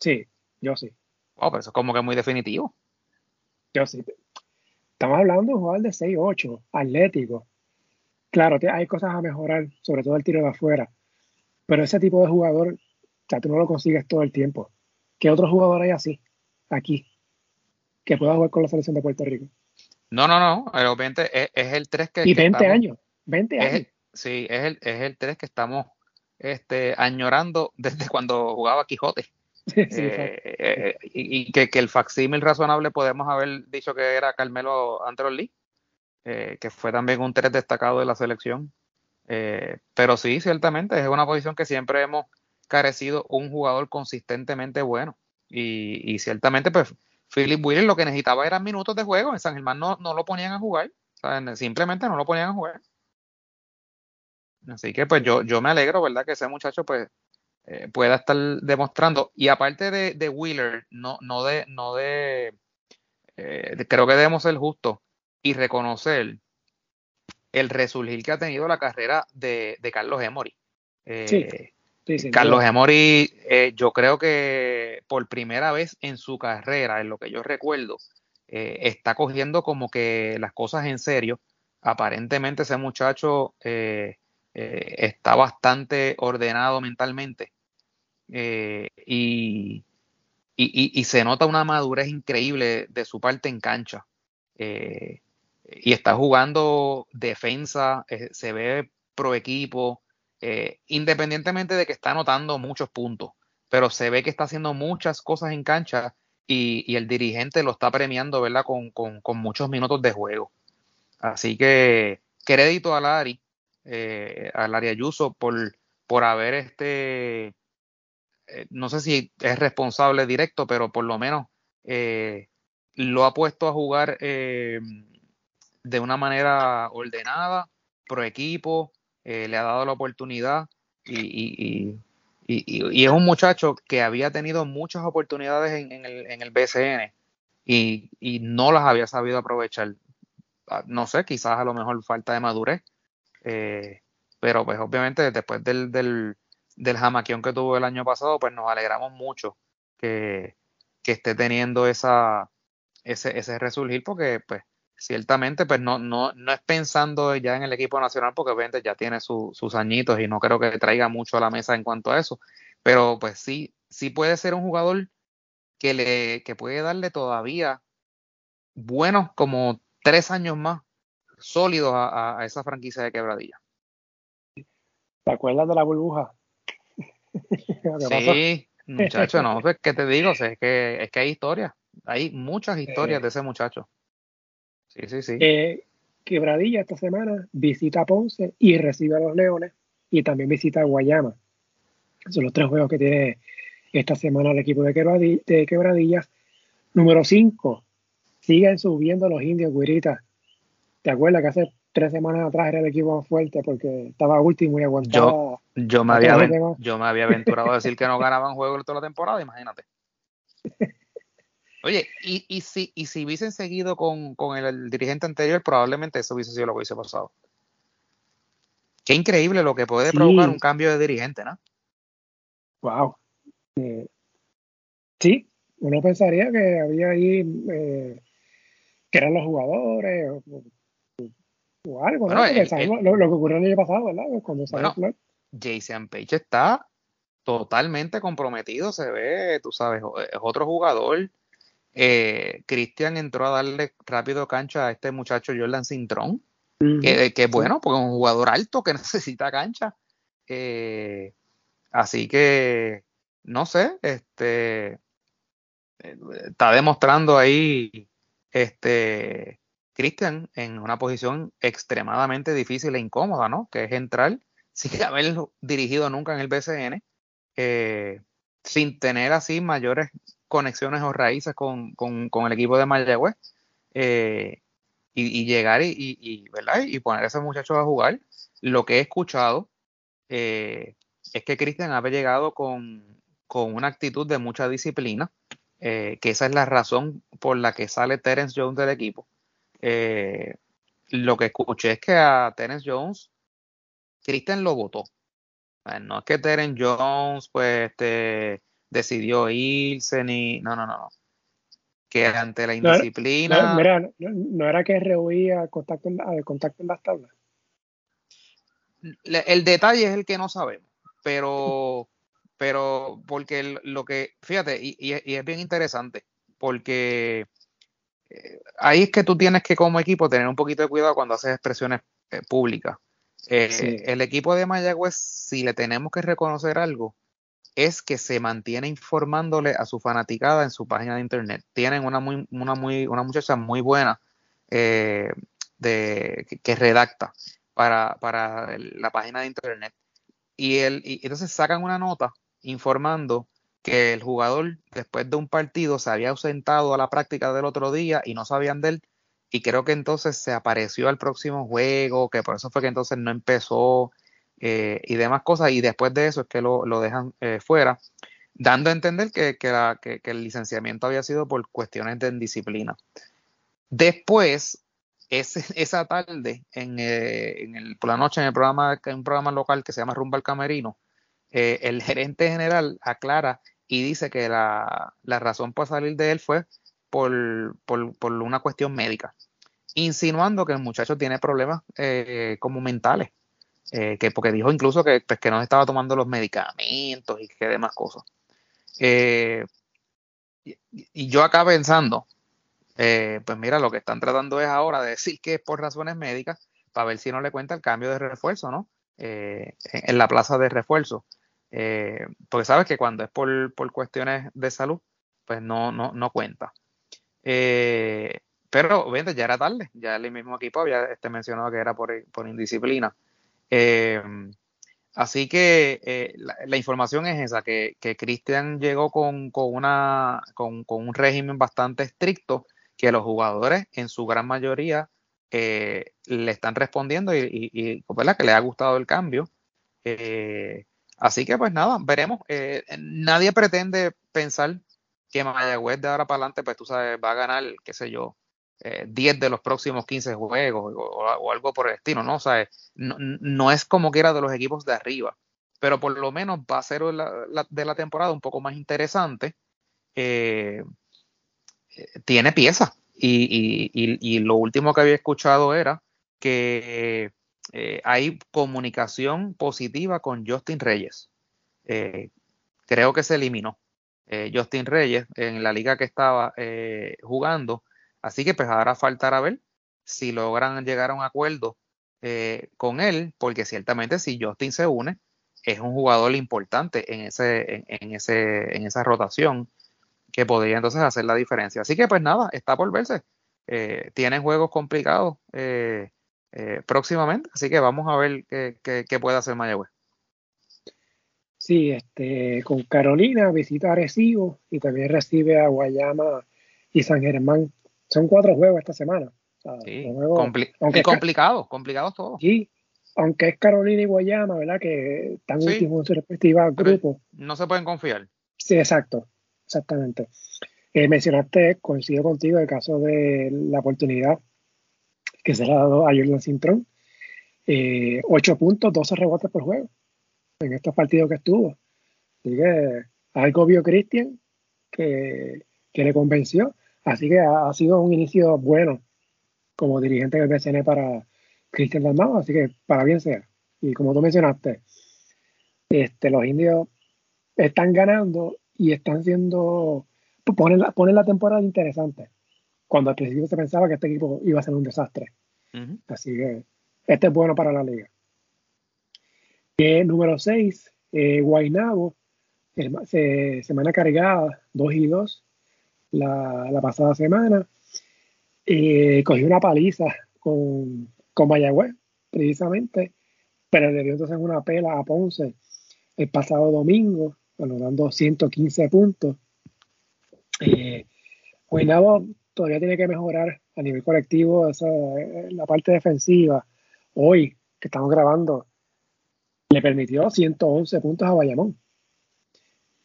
Sí, yo sí. Oh, pero eso es como que muy definitivo. Yo sí. Estamos hablando de un jugador de 6-8, atlético. Claro, hay cosas a mejorar, sobre todo el tiro de afuera. Pero ese tipo de jugador, o sea, tú no lo consigues todo el tiempo. ¿Qué otro jugador hay así, aquí, que pueda jugar con la selección de Puerto Rico? No, no, no, obviamente es, es el 3 que... Y 20 años, 20 años. sí, es el, es el 3 que estamos este, añorando desde cuando jugaba Quijote. Sí, eh, eh, y, que, que, el facsímil razonable podemos haber dicho que era Carmelo Antrolli, eh, que fue también un 3 destacado de la selección. pero sí, ciertamente es una posición que siempre hemos carecido un jugador consistentemente bueno. Y, y ciertamente, pues Philip Wheeler lo que necesitaba eran minutos de juego. En San Germán no, no lo ponían a jugar. simplemente no lo ponían a jugar. Así que pues yo, yo me alegro, ¿verdad? Que ese muchacho pues eh, pueda estar demostrando. Y aparte de, de Wheeler, no, no de, no de, eh, creo que debemos ser justos y reconocer el resurgir que ha tenido la carrera de, de Carlos Emory. Eh, Carlos Emori, eh, yo creo que por primera vez en su carrera, en lo que yo recuerdo, está cogiendo como que las cosas en serio. Aparentemente ese muchacho eh, está bastante ordenado mentalmente y, y, se nota una madurez increíble de su parte en cancha. y está jugando defensa, se ve pro equipo, eh, independientemente de que está anotando muchos puntos, pero se ve que está haciendo muchas cosas en cancha y, el dirigente lo está premiando, ¿verdad? Con, muchos minutos de juego. Así que crédito a Lari, eh, a Lari Ayuso por, por haber este, eh, no sé si es responsable directo, pero por lo menos eh, lo ha puesto a jugar de una manera ordenada, pro equipo, eh, le ha dado la oportunidad y, es un muchacho que había tenido muchas oportunidades en, el, en el BCN y, no las había sabido aprovechar. Ah, no sé, quizás a lo mejor falta de madurez, eh, pero pues obviamente después del, del jamaquión que tuvo el año pasado, pues nos alegramos mucho que, que esté teniendo esa, ese, ese resurgir porque pues ciertamente, pues no, no, no es pensando ya en el equipo nacional, porque obviamente ya tiene sus añitos y no creo que traiga mucho a la mesa en cuanto a eso. Pero pues sí, sí puede ser un jugador que le, que puede darle todavía buenos como tres años más sólidos a, esa franquicia de quebradilla. ¿Te acuerdas de la burbuja? sí, muchacho, no, pues, ¿qué te digo? es, que, es que hay historias, hay muchas historias de ese muchacho. Sí, sí, sí. Eh, Quebradilla esta semana visita Ponce y recibe a los Leones y también visita a Guayama. Son los tres juegos que tiene esta semana el equipo de, Quebradillas. Número 5, siguen subiendo los indios guiritas ¿Te acuerdas que hace tres semanas atrás era el equipo más fuerte porque estaba último y aguantaba? Yo, yo, me, había, yo me había aventurado a decir que no ganaban juegos toda la temporada, imagínate. Oye, y, y, si, y si hubiesen seguido con, el, dirigente anterior, probablemente eso hubiese sido lo que hubiese pasado. Qué increíble lo que puede provocar un cambio de dirigente, ¿no? Wow. Eh, sí, uno pensaría que había ahí eh, que eran los jugadores o, algo, ¿no? lo, que ocurrió el año pasado, ¿verdad? Cuando bueno, Jason Page está totalmente comprometido, se ve, tú sabes, es otro jugador. Eh, Cristian entró a darle rápido cancha a este muchacho Jordan Cintrón, que, es bueno, porque es un jugador alto que necesita cancha. Eh, así que, no sé, este está demostrando ahí este Cristian en una posición extremadamente difícil e incómoda, ¿no? Que es entrar sin haber dirigido nunca en el BCN, eh, sin tener así mayores conexiones o raíces con, el equipo de Mayagüez, eh, y, llegar y, ¿verdad? y poner a ese muchacho a jugar. Lo que he escuchado eh, es que Cristian ha llegado con, con una actitud de mucha disciplina, que esa es la razón por la que sale Terence Jones del equipo. Eh, lo que escuché es que a Terence Jones, Christian lo votó. No es que Terence Jones pues este, decidió irse ni... No, no, no. Que ante la indisciplina... No, era que rehuía contacto en, contacto en las tablas. El detalle es el que no sabemos, pero pero porque lo que, fíjate, y, es bien interesante, porque ahí es que tú tienes que como equipo tener un poquito de cuidado cuando haces expresiones eh, públicas. Eh, el equipo de Mayagüez, si le tenemos que reconocer algo, es que se mantiene informándole a su fanaticada en su página de internet. Tienen una muy, una muy, una muchacha muy buena de, que, redacta para, para la página de internet. Y, el, y entonces sacan una nota informando que el jugador después de un partido se había ausentado a la práctica del otro día y no sabían de él y creo que entonces se apareció al próximo juego, que por eso fue que entonces no empezó eh, y demás cosas y después de eso es que lo, dejan eh, fuera, dando a entender que, que, el licenciamiento había sido por cuestiones de indisciplina. Después, esa tarde, en, eh, el, por la noche, en el programa, en un programa local que se llama Rumba al Camerino, eh, el gerente general aclara y dice que la, razón por salir de él fue por, una cuestión médica, insinuando que el muchacho tiene problemas eh, como mentales, eh, que porque dijo incluso que, pues, que no estaba tomando los medicamentos y que demás cosas. y, yo acá pensando, pues mira, lo que están tratando es ahora de decir que es por razones médicas, para ver si no le cuenta el cambio de refuerzo, ¿no? en la plaza de refuerzo. Eh, porque sabes que cuando es por, cuestiones de salud, pues no, no, no cuenta. Eh, pero obviamente ya era tarde, ya el mismo equipo había este, mencionado que era por, indisciplina. Eh, así que la, información es esa, que, que Cristian llegó con, una, con, un régimen bastante estricto, que los jugadores en su gran mayoría le están respondiendo y, que le ha gustado el cambio. Eh, Así que pues nada, veremos. Eh, nadie pretende pensar que Mayagüez de ahora para adelante, pues tú sabes, va a ganar, qué sé yo, 10 eh, de los próximos 15 juegos o, algo por el estilo, ¿no? O sea, no, es como que era de los equipos de arriba, pero por lo menos va a ser de la temporada un poco más interesante. Eh, tiene piezas y, y, lo último que había escuchado era que eh, hay comunicación positiva con Justin Reyes. Eh, creo que se eliminó eh, Justin Reyes en la liga que estaba jugando. Así que pues ahora faltará ver si logran llegar a un acuerdo con él, porque ciertamente si Justin se une, es un jugador importante en, ese, en, ese, en esa rotación que podría entonces hacer la diferencia. Así que pues nada, está por verse. tienen juegos complicados próximamente. Así que vamos a ver qué, puede hacer Mayagüez. Sí, este, con Carolina visita a Arecibo y también recibe a Guayama y San Germán. Son cuatro juegos esta semana. sí, complicado, complicado todo. Sí, aunque es Carolina y Guayama, ¿verdad? Que están últimos en su respectiva grupo. No se pueden confiar. Sí, exacto, exactamente. Eh, mencionaste, coincido contigo, el caso de la oportunidad que se le ha dado a Jordan Cintrón. Eh, 8 puntos, 12 rebotes por juego en estos partidos que estuvo. Así que algo vio Cristian que, que, le convenció. Así que ha, sido un inicio bueno como dirigente del BCN para Cristian Dalmau, así que para bien sea. Y como tú mencionaste, este, los indios están ganando y están siendo, ponen la, ponen la temporada interesante, cuando al principio se pensaba que este equipo iba a ser un desastre. Así que este es bueno para la liga. Eh, número 6, eh, Guainabo, semana cargada, 2 y 2, la, pasada semana. Eh, cogió una paliza con, con Mayagüez, precisamente, pero le dio entonces una pela a Ponce el pasado domingo, dando 115 puntos. Eh, Guaynabo todavía tiene que mejorar a nivel colectivo esa, la parte defensiva. Hoy, que estamos grabando, le permitió 111 puntos a Bayamón.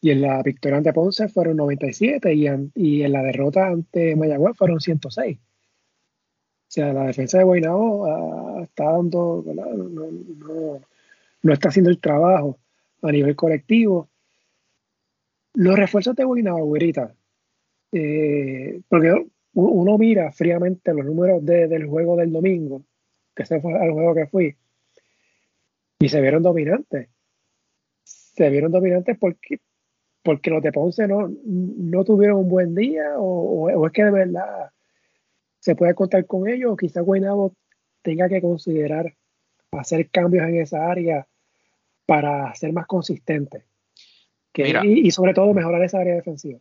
Y en la victoria ante Ponce fueron 97 y, y en la derrota ante Mayagüez fueron 106. O sea, la defensa de Guaynabo ah, está dando, no, está haciendo el trabajo a nivel colectivo. Los refuerzos de Guaynabo, güerita, eh, porque uno mira fríamente los números del juego del domingo, que ese fue el juego que fui, y se vieron dominantes. Se vieron dominantes porque, porque los de Ponce no, no tuvieron un buen día o, es que de verdad se puede contar con ellos o quizás Guaynabo tenga que considerar hacer cambios en esa área para ser más consistente y, sobre todo mejorar esa área defensiva.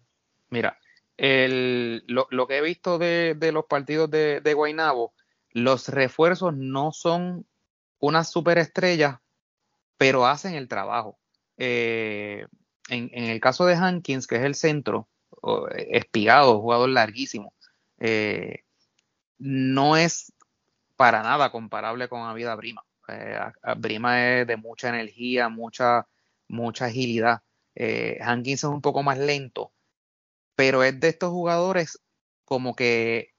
Mira, lo, que he visto de, los partidos de, de Guaynabo, los refuerzos no son unas superestrellas, pero hacen el trabajo. Eh, en, el caso de Hankins, que es el centro, espigado, jugador larguísimo, eh, no es para nada comparable con Avida Brima. Eh, Brima es de mucha energía, mucha, mucha agilidad. Hankins es un poco más lento, pero es de estos jugadores como que,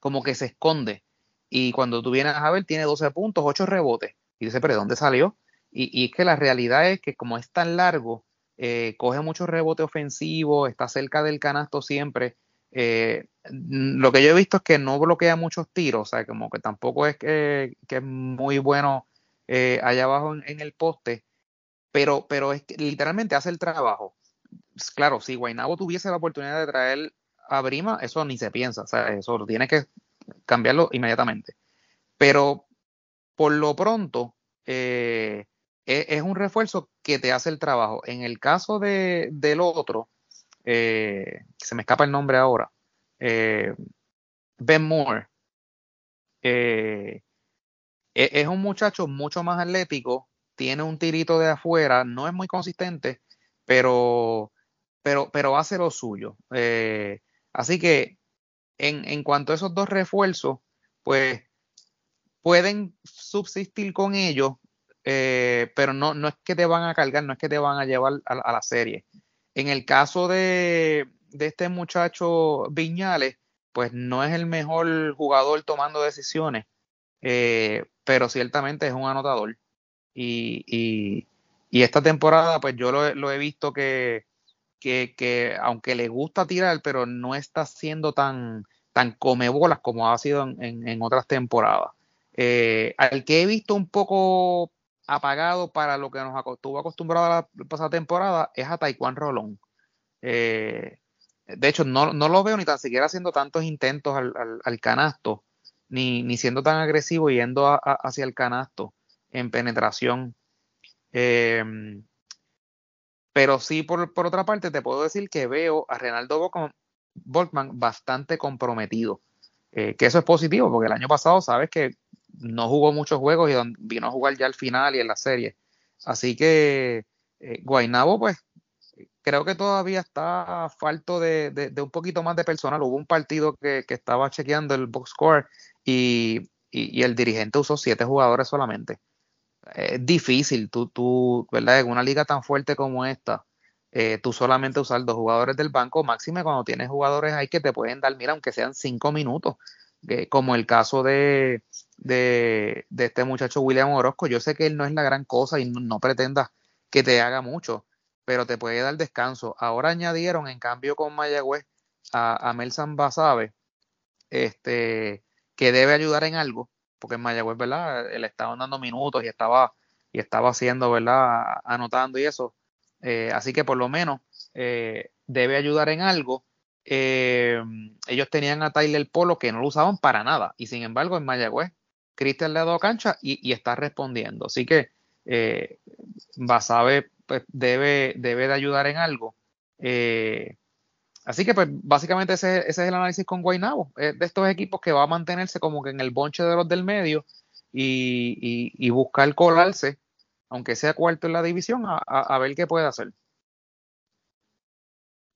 como que se esconde. Y cuando tú vienes a ver, tiene 12 puntos, 8 rebotes. Y dice, pero ¿de dónde salió? Y, y es que la realidad es que como es tan largo, eh, coge mucho rebote ofensivo, está cerca del canasto siempre. Eh, lo que yo he visto es que no bloquea muchos tiros, o sea, como que tampoco es que, que es muy bueno eh, allá abajo en, en, el poste, pero, pero es que literalmente hace el trabajo claro, si Guaynabo tuviese la oportunidad de traer a Brima, eso ni se piensa, o sea, eso tiene que cambiarlo inmediatamente. Pero por lo pronto, eh, e, es, un refuerzo que te hace el trabajo. En el caso de, del otro, eh, se me escapa el nombre ahora, eh, Ben Moore, e, es un muchacho mucho más atlético, tiene un tirito de afuera, no es muy consistente, pero pero, pero hace lo suyo. Eh, así que en, en cuanto a esos dos refuerzos, pues pueden subsistir con ellos, eh, pero no, no es que te van a cargar, no es que te van a llevar a, la serie. En el caso de, de, este muchacho Viñales, pues no es el mejor jugador tomando decisiones, eh, pero ciertamente es un anotador. Y, y, y, esta temporada, pues yo lo, lo he visto que, que, que, aunque le gusta tirar, pero no está siendo tan, tan comebolas como ha sido en, en, otras temporadas. Eh, al que he visto un poco apagado para lo que nos estuvo acostumbrado la pasada temporada es a Taekwondo Rolón. Eh, de hecho, no, no, lo veo ni tan siquiera haciendo tantos intentos al, al, al canasto, ni, ni, siendo tan agresivo yendo hacia el canasto en penetración. Eh, pero sí, por, por, otra parte, te puedo decir que veo a Renaldo Volkman bastante comprometido. Eh, que eso es positivo, porque el año pasado sabes que no jugó muchos juegos y vino a jugar ya al final y en la serie. Así que eh, Guainabo, pues, creo que todavía está falto de, un poquito más de personal. Hubo un partido que, estaba chequeando el box score y, el dirigente usó siete jugadores solamente. Es difícil, tú, tú, ¿verdad? En una liga tan fuerte como esta, eh, tú solamente usar dos jugadores del banco, máxime cuando tienes jugadores ahí que te pueden dar, mira, aunque sean cinco minutos, como el caso de, de, este muchacho William Orozco. Yo sé que él no es la gran cosa y no, no pretenda que te haga mucho, pero te puede dar descanso. Ahora añadieron, en cambio, con Mayagüez a, a Melsan Basabe, este, que debe ayudar en algo, porque en Mayagüez, ¿verdad? Él estaba dando minutos y estaba, y estaba haciendo, ¿verdad? Anotando y eso. Eh, así que por lo menos eh, debe ayudar en algo. Eh, ellos tenían a Tyler Polo que no lo usaban para nada, y sin embargo, en Mayagüez, Cristian le ha dado cancha y, está respondiendo. Así que Basabe pues debe, debe de ayudar en algo. Así que pues básicamente ese, es el análisis con Guaynabo, de estos equipos que va a mantenerse como que en el bonche de los del medio y, y, buscar colarse, aunque sea cuarto en la división, a, ver qué puede hacer.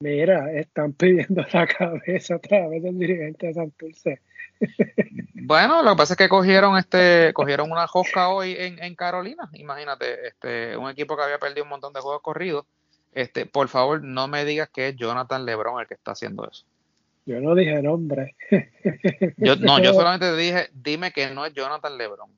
Mira, están pidiendo la cabeza otra vez del dirigente de Santurce. Bueno, lo que pasa es que cogieron este, cogieron una josca hoy en, Carolina. Imagínate, este, un equipo que había perdido un montón de juegos corridos. Este, por favor, no me digas que es Jonathan Lebron el que está haciendo eso. Yo no dije nombre. Yo, no, yo solamente te dije, dime que no es Jonathan Lebron.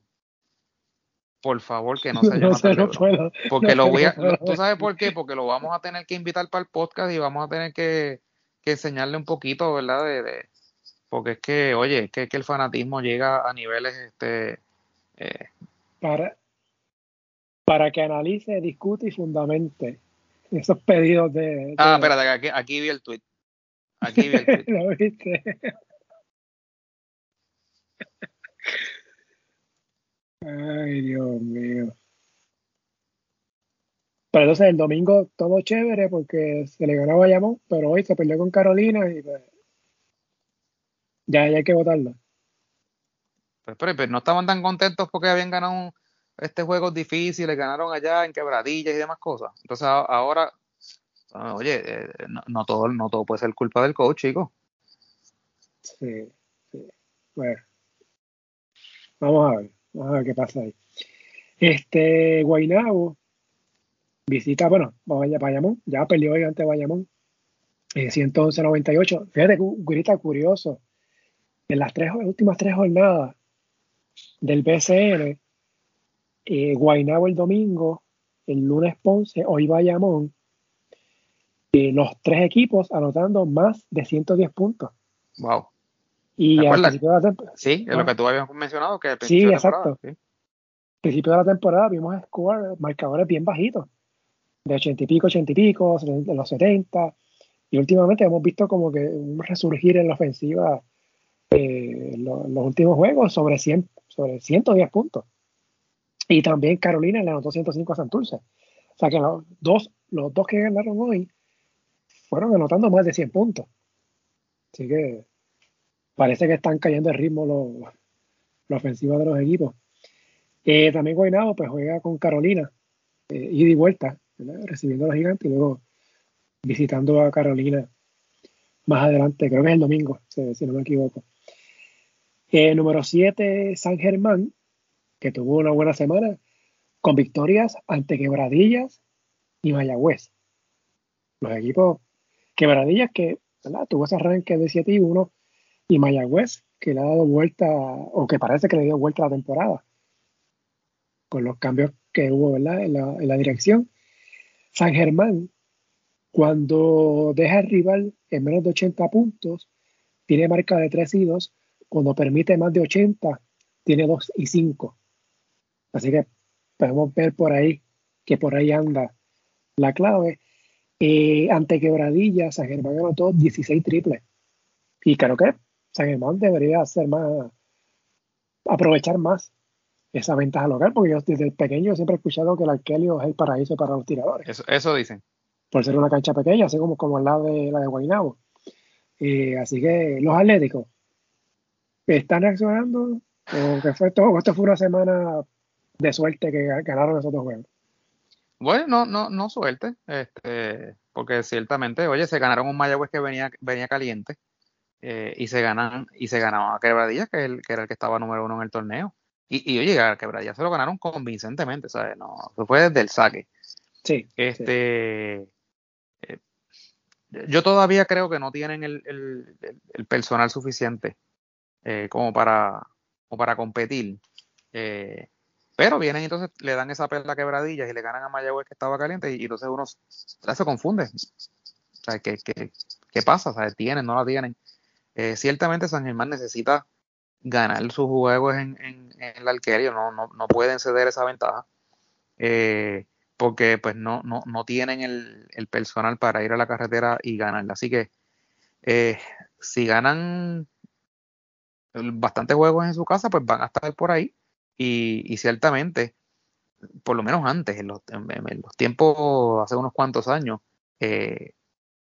Por favor, que no sea Jonathan Lebron. Porque lo voy a, ¿tú sabes por qué? Porque lo vamos a tener que invitar para el podcast y vamos a tener que, enseñarle un poquito, ¿verdad? de, porque es que, oye, es que, el fanatismo llega a niveles, este... Eh, para, para que analice, discute y fundamente esos pedidos de... Ah, espérate, aquí, aquí vi el tweet. Aquí vi el tweet. ¿Lo viste? Ay, Dios mío. Pero entonces el domingo todo chévere porque se le ganó a Bayamón, pero hoy se perdió con Carolina y pues ya, hay que votarlo. Pues, pero, no estaban tan contentos porque habían ganado este juego difícil, ganaron allá en quebradillas y demás cosas. Entonces ahora, oye, eh, no, todo, no todo puede ser culpa del coach, chico. Sí, sí. Bueno, vamos a ver, vamos a ver qué pasa ahí. Este, Guainabo visita, bueno, vamos a Bayamón, ya perdió hoy ante Bayamón, eh, 111-98. Fíjate, grita curioso en las tres, últimas tres jornadas del BCN, eh, Guaynabo el domingo, el lunes Ponce, hoy Bayamón, eh, los tres equipos anotando más de 110 puntos. Wow. Y sí, es lo que tú habías mencionado. Que sí, exacto. Al principio de la temporada vimos score, marcadores bien bajitos, de 80 y pico, 80 y pico, de los 70. Y últimamente hemos visto como que un resurgir en la ofensiva eh, los, últimos juegos sobre 100, sobre 110 puntos. Y también Carolina le anotó 105 a Santurce. O sea que los dos, los dos que ganaron hoy fueron anotando más de 100 puntos. Así que parece que están cayendo el ritmo los, la ofensiva de los equipos. Eh, también Guaynabo pues juega con Carolina, eh, ida y vuelta, recibiendo a los gigantes y luego visitando a Carolina más adelante, creo que es el domingo, si no me equivoco. Eh, número 7, San Germán, que tuvo una buena semana con victorias ante Quebradillas y Mayagüez. Los equipos Quebradillas que tuvo ese arranque de 7 y 1 y Mayagüez que le ha dado vuelta o que parece que le dio vuelta la temporada con los cambios que hubo En, la, en la dirección. San Germán, cuando deja el rival en menos de 80 puntos, tiene marca de 3 y 2 cuando permite más de 80, tiene 2 y 5. Así que podemos ver por ahí que por ahí anda la clave. Eh, ante Quebradilla, San Germán anotó 16 triples. Y creo que San Germán debería hacer más, aprovechar más esa ventaja local, porque yo desde pequeño siempre he escuchado que el Arquelio es el paraíso para los tiradores. Eso, eso dicen. Por ser una cancha pequeña, así como, como lado de la de Guaynabo. Eh, así que los atléticos, ¿Están reaccionando? ¿O que fue todo? Esto fue una semana de suerte que ganaron esos dos juegos. Bueno, no, no, no suerte, este, porque ciertamente, oye, se ganaron un Mayagüez que venía, venía caliente eh, y se ganan y se ganaba a Quebradillas, que, el, que era el que estaba número uno en el torneo. Y, y oye, a Quebradillas se lo ganaron convincentemente, ¿sabes? No, fue desde el saque. Sí. Este, eh, yo todavía creo que no tienen el, el, el personal suficiente eh, como para como para competir. Eh, pero vienen entonces, le dan esa perla quebradillas y le ganan a Mayagüez que estaba caliente y, entonces uno se confunde. O sea, ¿qué, qué, qué pasa? O sea, ¿tienen, no la tienen? Eh, ciertamente San Germán necesita ganar sus juegos en, en, el alquerio, no, no, no, pueden ceder esa ventaja. Eh, porque pues no, no, no tienen el, el, personal para ir a la carretera y ganarla. Así que eh, si ganan bastantes juegos en su casa, pues van a estar por ahí. Y, ciertamente, por lo menos antes, en los, tiempos, hace unos cuantos años, eh,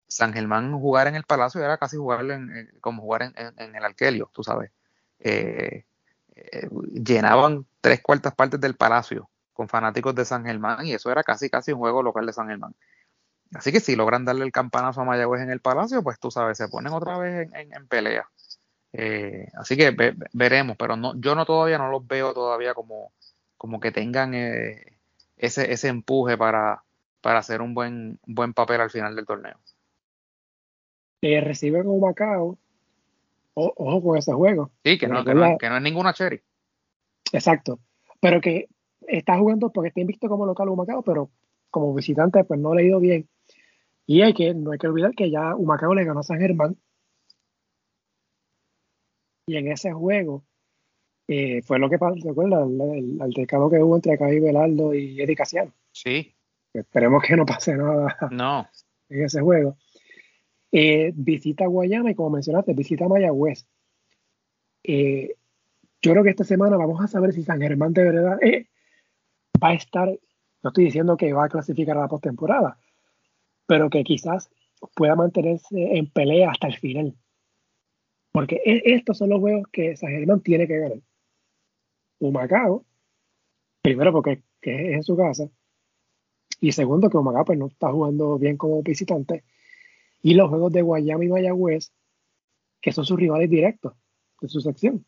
San Germán jugar en el Palacio era casi jugar en, como jugar en, en, el Arquelio, tú sabes. Eh, eh, llenaban tres cuartas partes del Palacio con fanáticos de San Germán y eso era casi casi un juego local de San Germán. Así que si logran darle el campanazo a Mayagüez en el Palacio, pues tú sabes, se ponen otra vez en, pelea. Eh, así que ve, veremos, pero no, yo no todavía no los veo todavía como, como que tengan eh, ese, ese empuje para, para hacer un buen, buen papel al final del torneo. Eh, reciben un Macao, o, ojo con ese juego. Sí, que no, que no, que no es ninguna cherry. Exacto, pero que está jugando porque está visto como local Humacao, pero como visitante pues no le ha ido bien. Y hay que, no hay que olvidar que ya Humacao le ganó a San Germán y en ese juego eh, fue lo que pasó. El, el, altercado que hubo entre Caí Belardo y Eddie Casiano. Sí. Esperemos que no pase nada no. en ese juego. Eh, visita Guayama y como mencionaste, visita Mayagüez. Eh, yo creo que esta semana vamos a saber si San Germán de verdad eh, va a estar, no estoy diciendo que va a clasificar a la postemporada, pero que quizás pueda mantenerse en pelea hasta el final. Porque estos son los juegos que San Germán tiene que ganar. Humacao, primero porque es en su casa, y segundo que Humacao pues, no está jugando bien como visitante, y los juegos de Guayama y Mayagüez, que son sus rivales directos de su sección.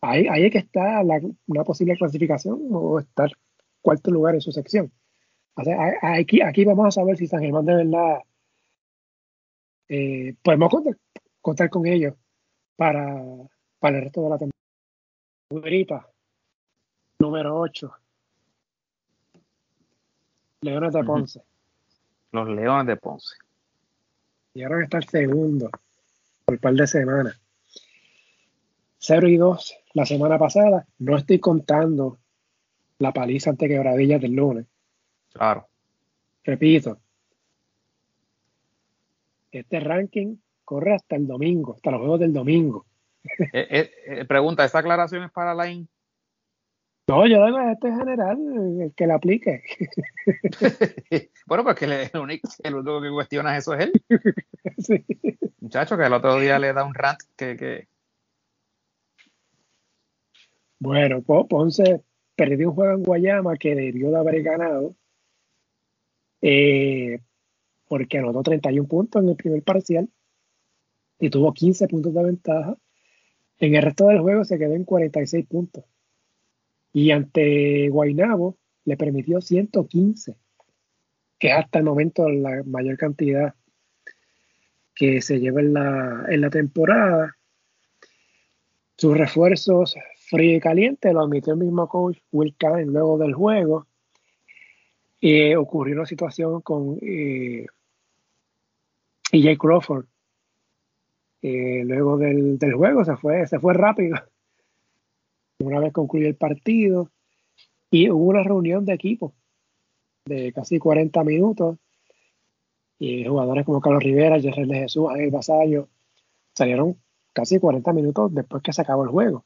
ahí, ahí, es que está la, una posible clasificación o estar cuarto lugar en su sección. O sea, aquí, aquí vamos a saber si San Germán de verdad eh, podemos contar, con ellos para, para el resto de la temporada. Número 8. Leones de Ponce. Los Leones de Ponce. Y ahora está el segundo por un par de semanas. 0 y 2 la semana pasada. No estoy contando la paliza ante quebradillas del lunes. Claro. Repito. Este ranking corre hasta el domingo, hasta los juegos del domingo. Eh, eh, eh, pregunta, ¿esta aclaración es para la IN? No, yo digo este general, el que la aplique. bueno, pues que el, único, el único que cuestiona eso es él. sí. Muchacho, que el otro día le da un rant que, que... Bueno, Ponce perdió un juego en Guayama que debió de haber ganado eh, porque anotó 31 puntos en el primer parcial y tuvo 15 puntos de ventaja. En el resto del juego se quedó en 46 puntos. Y ante Guainabo le permitió 115, que hasta el momento la mayor cantidad que se lleva en la, en la temporada. Sus refuerzos frío y caliente lo admitió el mismo coach Will Cannon luego del juego. Eh, ocurrió una situación con eh, EJ Crawford. Eh, luego del, del, juego se fue, se fue rápido una vez concluyó el partido y hubo una reunión de equipo de casi 40 minutos y jugadores como Carlos Rivera, Jerry de Jesús, Ángel Basayo salieron casi 40 minutos después que se acabó el juego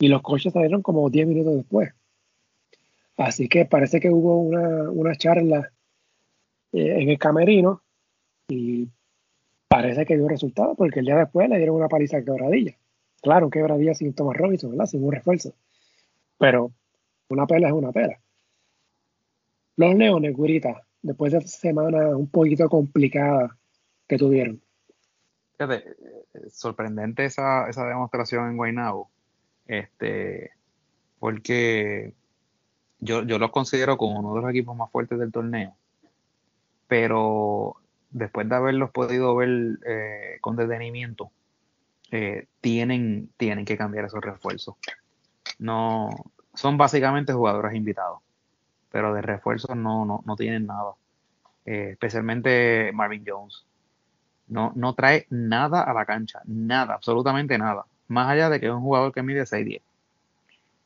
y los coches salieron como 10 minutos después. Así que parece que hubo una, una charla eh, en el camerino y parece que dio resultado porque el día después le dieron una paliza a quebradilla. Claro, quebradilla sin Thomas Robinson, ¿verdad? Sin un refuerzo. Pero una pela es una pela. los Leones, Gurita, después de esta semana un poquito complicada que tuvieron. Fíjate, eh, sorprendente esa, esa demostración en Guaynabo, este, porque yo, yo los considero como uno de los equipos más fuertes del torneo, pero después de haberlos podido ver eh, con detenimiento, eh, tienen, tienen que cambiar esos refuerzos. No, son básicamente jugadores invitados, pero de refuerzos no, no, no tienen nada. Eh, especialmente Marvin Jones. No, no trae nada a la cancha, nada, absolutamente nada. Más allá de que es un jugador que mide 6'10.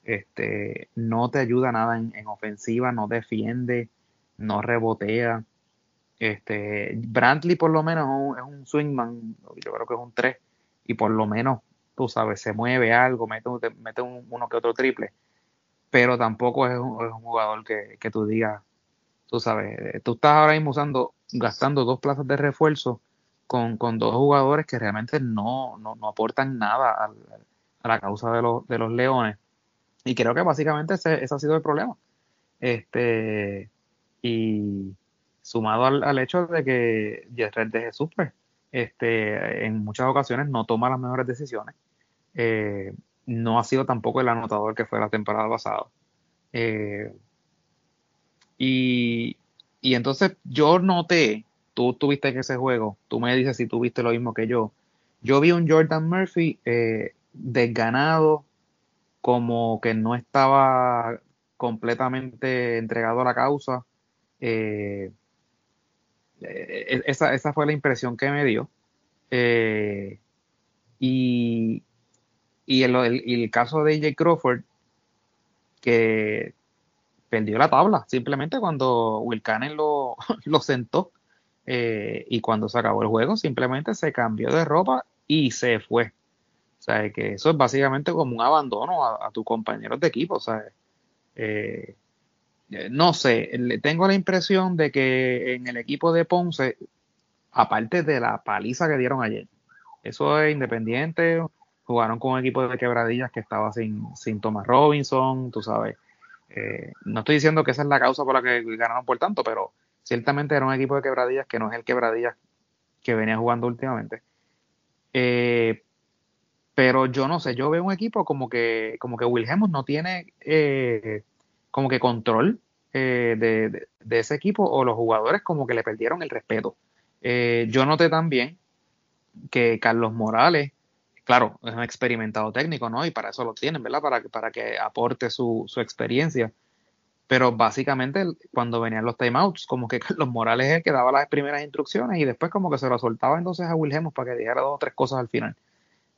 Este, no te ayuda nada en, ofensiva, no defiende, no rebotea. Este, Brantley por lo menos es un, swingman, yo creo que es un 3, y por lo menos, tú sabes, se mueve algo, mete, mete uno que otro triple, pero tampoco es un, jugador que, que, tú digas, tú sabes, eh, tú estás ahora mismo usando, gastando dos plazas de refuerzo con, con dos jugadores que realmente no, no, no aportan nada a, a, la causa de, los, de los Leones. Y creo que básicamente ese, ese ha sido el problema. Este, y sumado al, al hecho de que Red de Jesús, pues, este, en muchas ocasiones no toma las mejores decisiones. Eh, no ha sido tampoco el anotador que fue la temporada pasada. Eh, y, entonces yo noté, tú tuviste ese juego, tú me dices si tuviste lo mismo que yo. Yo vi un Jordan Murphy eh, desganado, como que no estaba completamente entregado a la causa. Eh, esa, esa, fue la impresión que me dio. y, y el, caso de AJ Crawford, que perdió la tabla, simplemente cuando Will Cannon lo, lo sentó eh, y cuando se acabó el juego, simplemente se cambió de ropa y se fue. O sea, que eso es básicamente como un abandono a, tus compañeros de equipo. Sea, eh, no sé, tengo la impresión de que en el equipo de Ponce, aparte de la paliza que dieron ayer, eso es independiente, jugaron con un equipo de quebradillas que estaba sin, sin Thomas Robinson, tú sabes. Eh, no estoy diciendo que esa es la causa por la que ganaron por tanto, pero ciertamente era un equipo de quebradillas que no es el quebradillas que venía jugando últimamente. Eh, pero yo no sé, yo veo un equipo como que, como que Wilhelmus no tiene eh, como que control de, de, ese equipo o los jugadores como que le perdieron el respeto. yo noté también que Carlos Morales claro, es un experimentado técnico, ¿no? Y para eso lo tienen, ¿verdad? Para, para que aporte su, su experiencia. Pero básicamente cuando venían los timeouts, como que Carlos Morales es el que daba las primeras instrucciones y después como que se lo soltaba entonces a Wilhelmus para que dijera dos o tres cosas al final.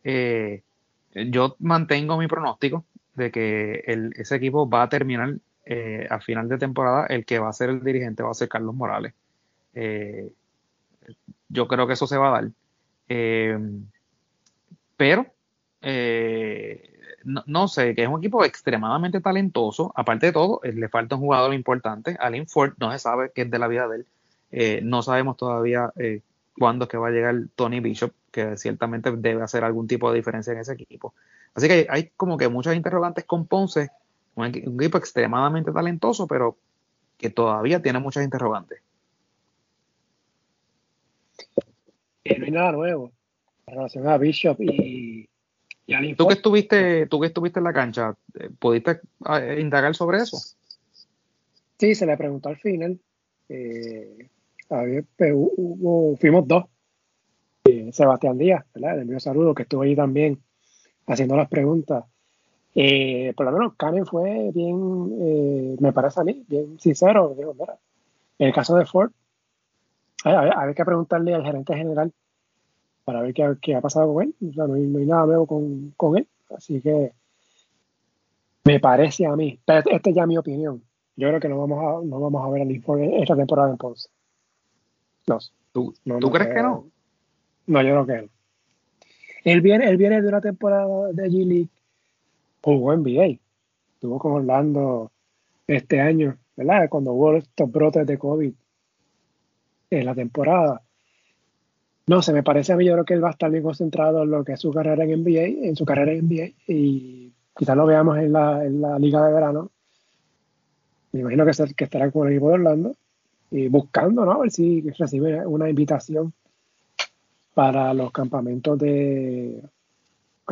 Eh, yo mantengo mi pronóstico de que ese equipo va a terminar eh, a final de temporada, el que va a ser el dirigente va a ser Carlos Morales. Eh, yo creo que eso se va a dar. Eh, pero eh, no, sé, que es un equipo extremadamente talentoso. Aparte de todo, le falta un jugador importante. Alin Ford no se sabe qué es de la vida de él. No sabemos todavía cuándo es que va a llegar Tony Bishop, que ciertamente debe hacer algún tipo de diferencia en ese equipo. Así que hay como que muchos interrogantes con Ponce, un, equipo extremadamente talentoso, pero que todavía tiene muchas interrogantes. no hay nada nuevo en relación a Bishop y, y ¿Tú que, estuviste, tú que estuviste en la cancha, eh, ¿pudiste ah, indagar sobre eso? Sí, se le preguntó al final. Eh, pues, fuimos dos. Eh, Sebastián Díaz, ¿verdad? Le envío saludo, que estuvo ahí también haciendo las preguntas. Eh, por lo menos Karen fue bien, me parece a mí, bien sincero. Digo, mira, en el caso de Ford, hay que preguntarle al gerente general para ver qué, ha pasado con él. O sea, no hay, nada nuevo con, él. Así que me parece a mí, pero esta es ya mi opinión. Yo creo que no vamos a, no vamos a ver al informe esta temporada en Ponce. No. ¿Tú, ¿tú crees que no? No, yo creo que no. Él viene, él viene de una temporada de G-League, jugó NBA. Estuvo con Orlando este año, ¿verdad? Cuando hubo estos brotes de COVID en la temporada. No sé, me parece a mí, yo creo que él va a estar bien concentrado en lo que es su carrera en NBA, en su carrera en NBA, y quizás lo veamos en la, liga de verano. me imagino que, que estará con el equipo de Orlando y buscando, ¿no? A ver si recibe una invitación para los campamentos de,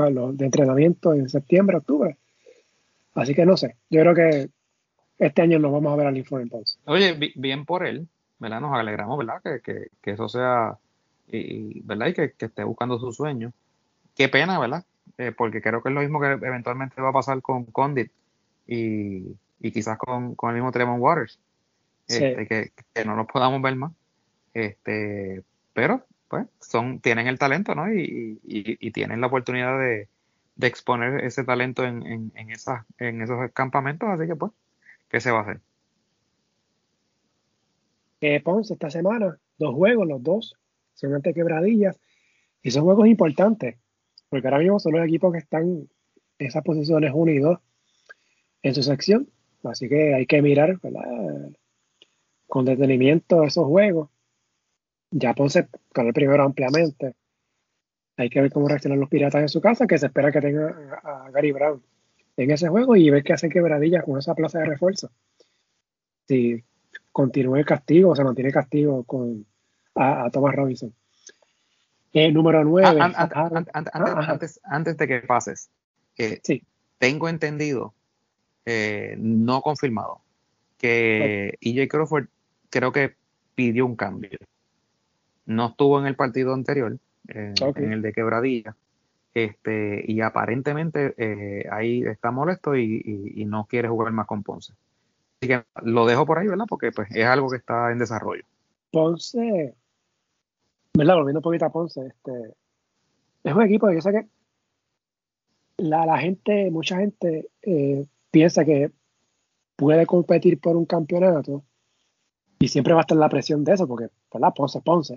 de entrenamiento en septiembre, octubre. Así que no sé, yo creo que este año nos vamos a ver al informe entonces. Oye, bien por él, ¿verdad? Nos alegramos, ¿verdad? Que, que, eso sea, y, ¿verdad? Y que, esté buscando su sueño. Qué pena, ¿verdad? Eh, porque creo que es lo mismo que eventualmente va a pasar con Condit y, quizás con, con, el mismo Tremont Waters. Este, que, no nos podamos ver más. Este, pero, pues, son, tienen el talento, ¿no? Y, y, tienen la oportunidad de, de exponer ese talento en, en, en, esas, en esos campamentos, así que pues, ¿qué se va a hacer? Eh, Ponce esta semana, dos juegos, los dos, son ante quebradillas, y son juegos importantes, porque ahora mismo son los equipos que están en esas posiciones 1 y 2 en su sección, así que hay que mirar con detenimiento esos juegos. Ya Ponce con el primero ampliamente. Hay que ver cómo reaccionan los piratas en su casa, que se espera que tenga a Gary Brown en ese juego y ver qué hace quebradillas con esa plaza de refuerzo. Si continúe el castigo, o se mantiene el castigo con, a, Thomas Robinson. Eh, número 9. antes, antes, de que pases, sí. tengo entendido, eh, no confirmado, que EJ Crawford creo que pidió un cambio. No estuvo en el partido anterior, eh, en el de quebradilla. Este, y aparentemente eh, ahí está molesto y, no quiere jugar más con Ponce. Así que lo dejo por ahí, ¿verdad? Porque pues es algo que está en desarrollo. Ponce, ¿verdad? Volviendo un poquito a Ponce, este, es un equipo que yo sé que la, la gente, mucha gente eh, piensa que puede competir por un campeonato y siempre va a estar la presión de eso, porque, ¿verdad? Ponce, Ponce.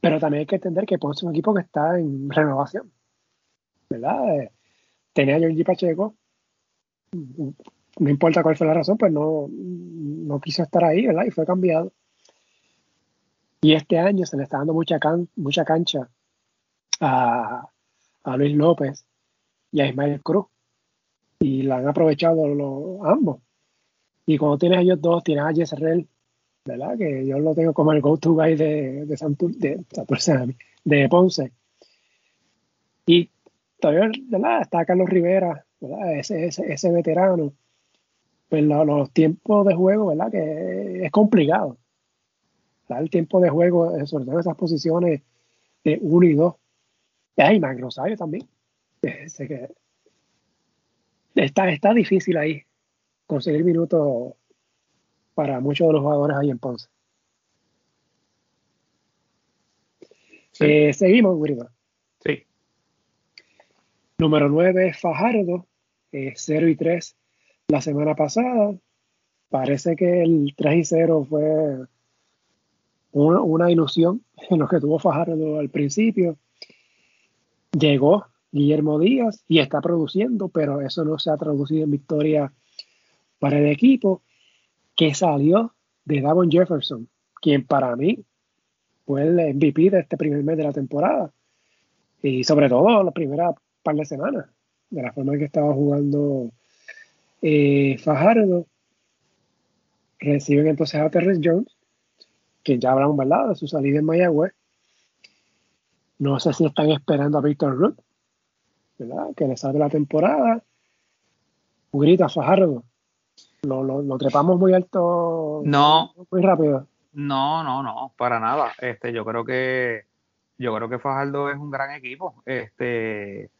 Pero también hay que entender que Ponce es un equipo que está en renovación, ¿verdad? Eh, tenía a Giorgi Pacheco, no importa cuál fue la razón, pues no, no quiso estar ahí, ¿verdad? Y fue cambiado. Y este año se le está dando mucha, mucha cancha a, a, Luis López y a Ismael Cruz. Y la han aprovechado los, ambos. Y cuando tienes a ellos dos, tienes a Jezreel, ¿verdad? Que yo lo tengo como el go-to guy de, de, Santur, de, de Ponce. Y todavía, ¿verdad? Está Carlos Rivera, ¿verdad? Ese, ese, ese veterano pues los tiempos de juego, ¿verdad? Que es complicado. El tiempo de juego, eh, sobre todo en esas posiciones de 1 y 2. Y más Rosario también. está, está difícil ahí conseguir minutos para muchos de los jugadores ahí en Ponce. Eh, seguimos, Guriba. Sí. Número 9, Fajardo, 0 eh, y 3 la semana pasada. Parece que el 3 y 0 fue una, ilusión en lo que tuvo Fajardo al principio. Llegó Guillermo Díaz y está produciendo, pero eso no se ha traducido en victoria para el equipo que salió de Davon Jefferson, quien para mí fue el MVP de este primer mes de la temporada. Y sobre todo la primera par de semanas, de la forma en que estaba jugando eh, Fajardo reciben entonces a Terrence Jones, que ya habrán ¿verdad? de su salida en Mayagüez. No sé si están esperando a Victor Root, ¿verdad? Que le sale la temporada. Grita Fajardo. Lo, lo, trepamos muy alto. No. Muy rápido. No, no, no, para nada. Este, yo creo que yo creo que Fajardo es un gran equipo. Este,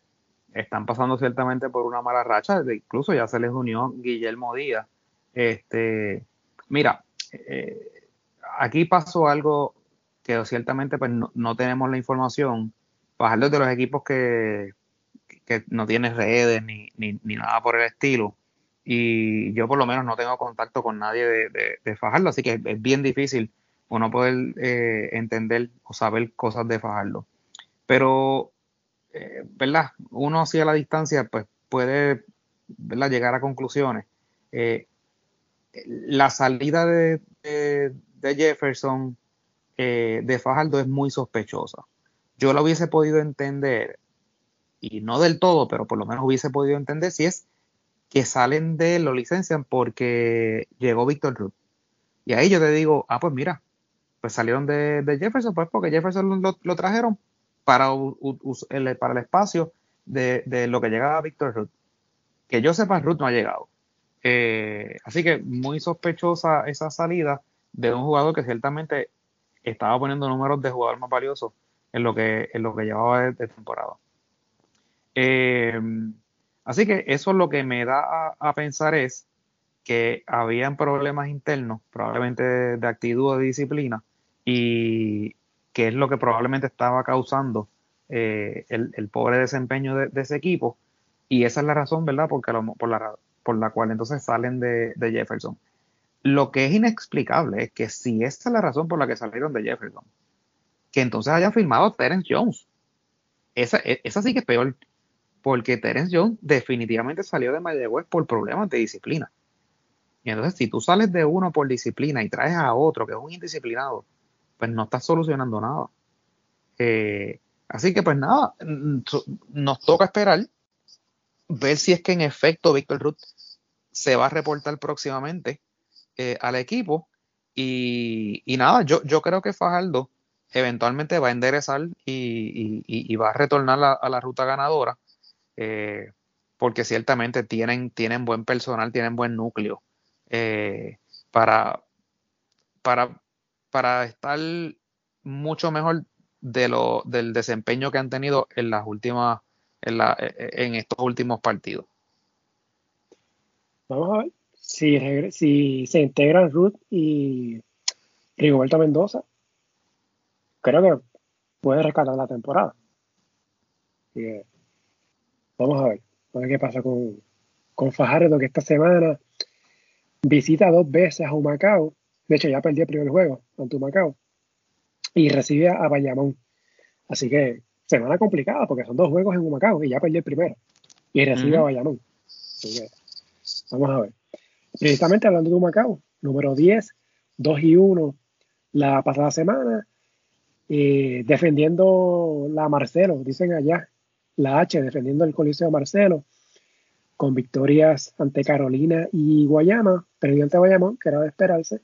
están pasando ciertamente por una mala racha, incluso ya se les unió Guillermo Díaz. Este, mira, eh, aquí pasó algo que ciertamente pues, no, tenemos la información. Fajardo de los equipos que, que no tiene redes ni, ni, nada por el estilo. Y yo por lo menos no tengo contacto con nadie de, de, Fajardo, así que es bien difícil uno poder eh, entender o saber cosas de Fajardo. Pero eh, ¿verdad? Uno así a la distancia, pues puede. Llegar a conclusiones. Eh, la salida de, Jefferson eh, de Fajardo es muy sospechosa. Yo la hubiese podido entender, y no del todo, pero por lo menos hubiese podido entender si es que salen de lo licencian porque llegó Víctor Ruth. Y ahí yo te digo, ah, pues mira, pues salieron de, Jefferson, pues porque Jefferson lo, trajeron para, el, para el espacio de, lo que llegaba Víctor Ruth. Que yo sepa, Ruth no ha llegado. Eh, así que muy sospechosa esa salida de un jugador que ciertamente estaba poniendo números de jugador más valioso en lo que, en lo que llevaba de, temporada. Eh, así que eso es lo que me da a, pensar es que habían problemas internos, probablemente de, actitud o de disciplina, y que es lo que probablemente estaba causando eh, el, pobre desempeño de, ese equipo. Y esa es la razón, ¿verdad? Porque por, la, por la cual entonces salen de, Jefferson. Lo que es inexplicable es que si esa es la razón por la que salieron de Jefferson, que entonces hayan firmado Terence Jones. Esa, e, esa sí que es peor, porque Terence Jones definitivamente salió de Mayagüez por problemas de disciplina. Y entonces, si tú sales de uno por disciplina y traes a otro que es un indisciplinado, pues no estás solucionando nada. Eh, así que, pues nada, nos toca esperar, ver si es que en efecto Víctor Ruth se va a reportar próximamente eh, al equipo. Y, nada, yo, yo creo que Fajardo eventualmente va a enderezar y, va a retornar a la ruta ganadora, eh, porque ciertamente tienen, tienen buen personal, tienen buen núcleo eh, para, para, para estar mucho mejor de lo, del desempeño que han tenido en las últimas, en, la, en estos últimos partidos. Vamos a ver si, si se integran Ruth y Rigoberto Mendoza. Creo que puede rescatar la temporada. Vamos a ver, a ver qué pasa con, con Fajardo, que esta semana visita dos veces a Humacao. De hecho, ya perdió el primer juego ante Humacao. Y recibe a Bayamón. Así que semana complicada porque son dos juegos en Humacao y ya perdió el primero. Y recibe a Bayamón. Así que, vamos a ver. Precisamente hablando de Humacao, número 10, 2 y 1 la pasada semana, eh, defendiendo la Marcelo, dicen allá, la H, defendiendo el Coliseo Marcelo, con victorias ante Carolina y Guayama, perdió ante Guayamón, que era de esperarse.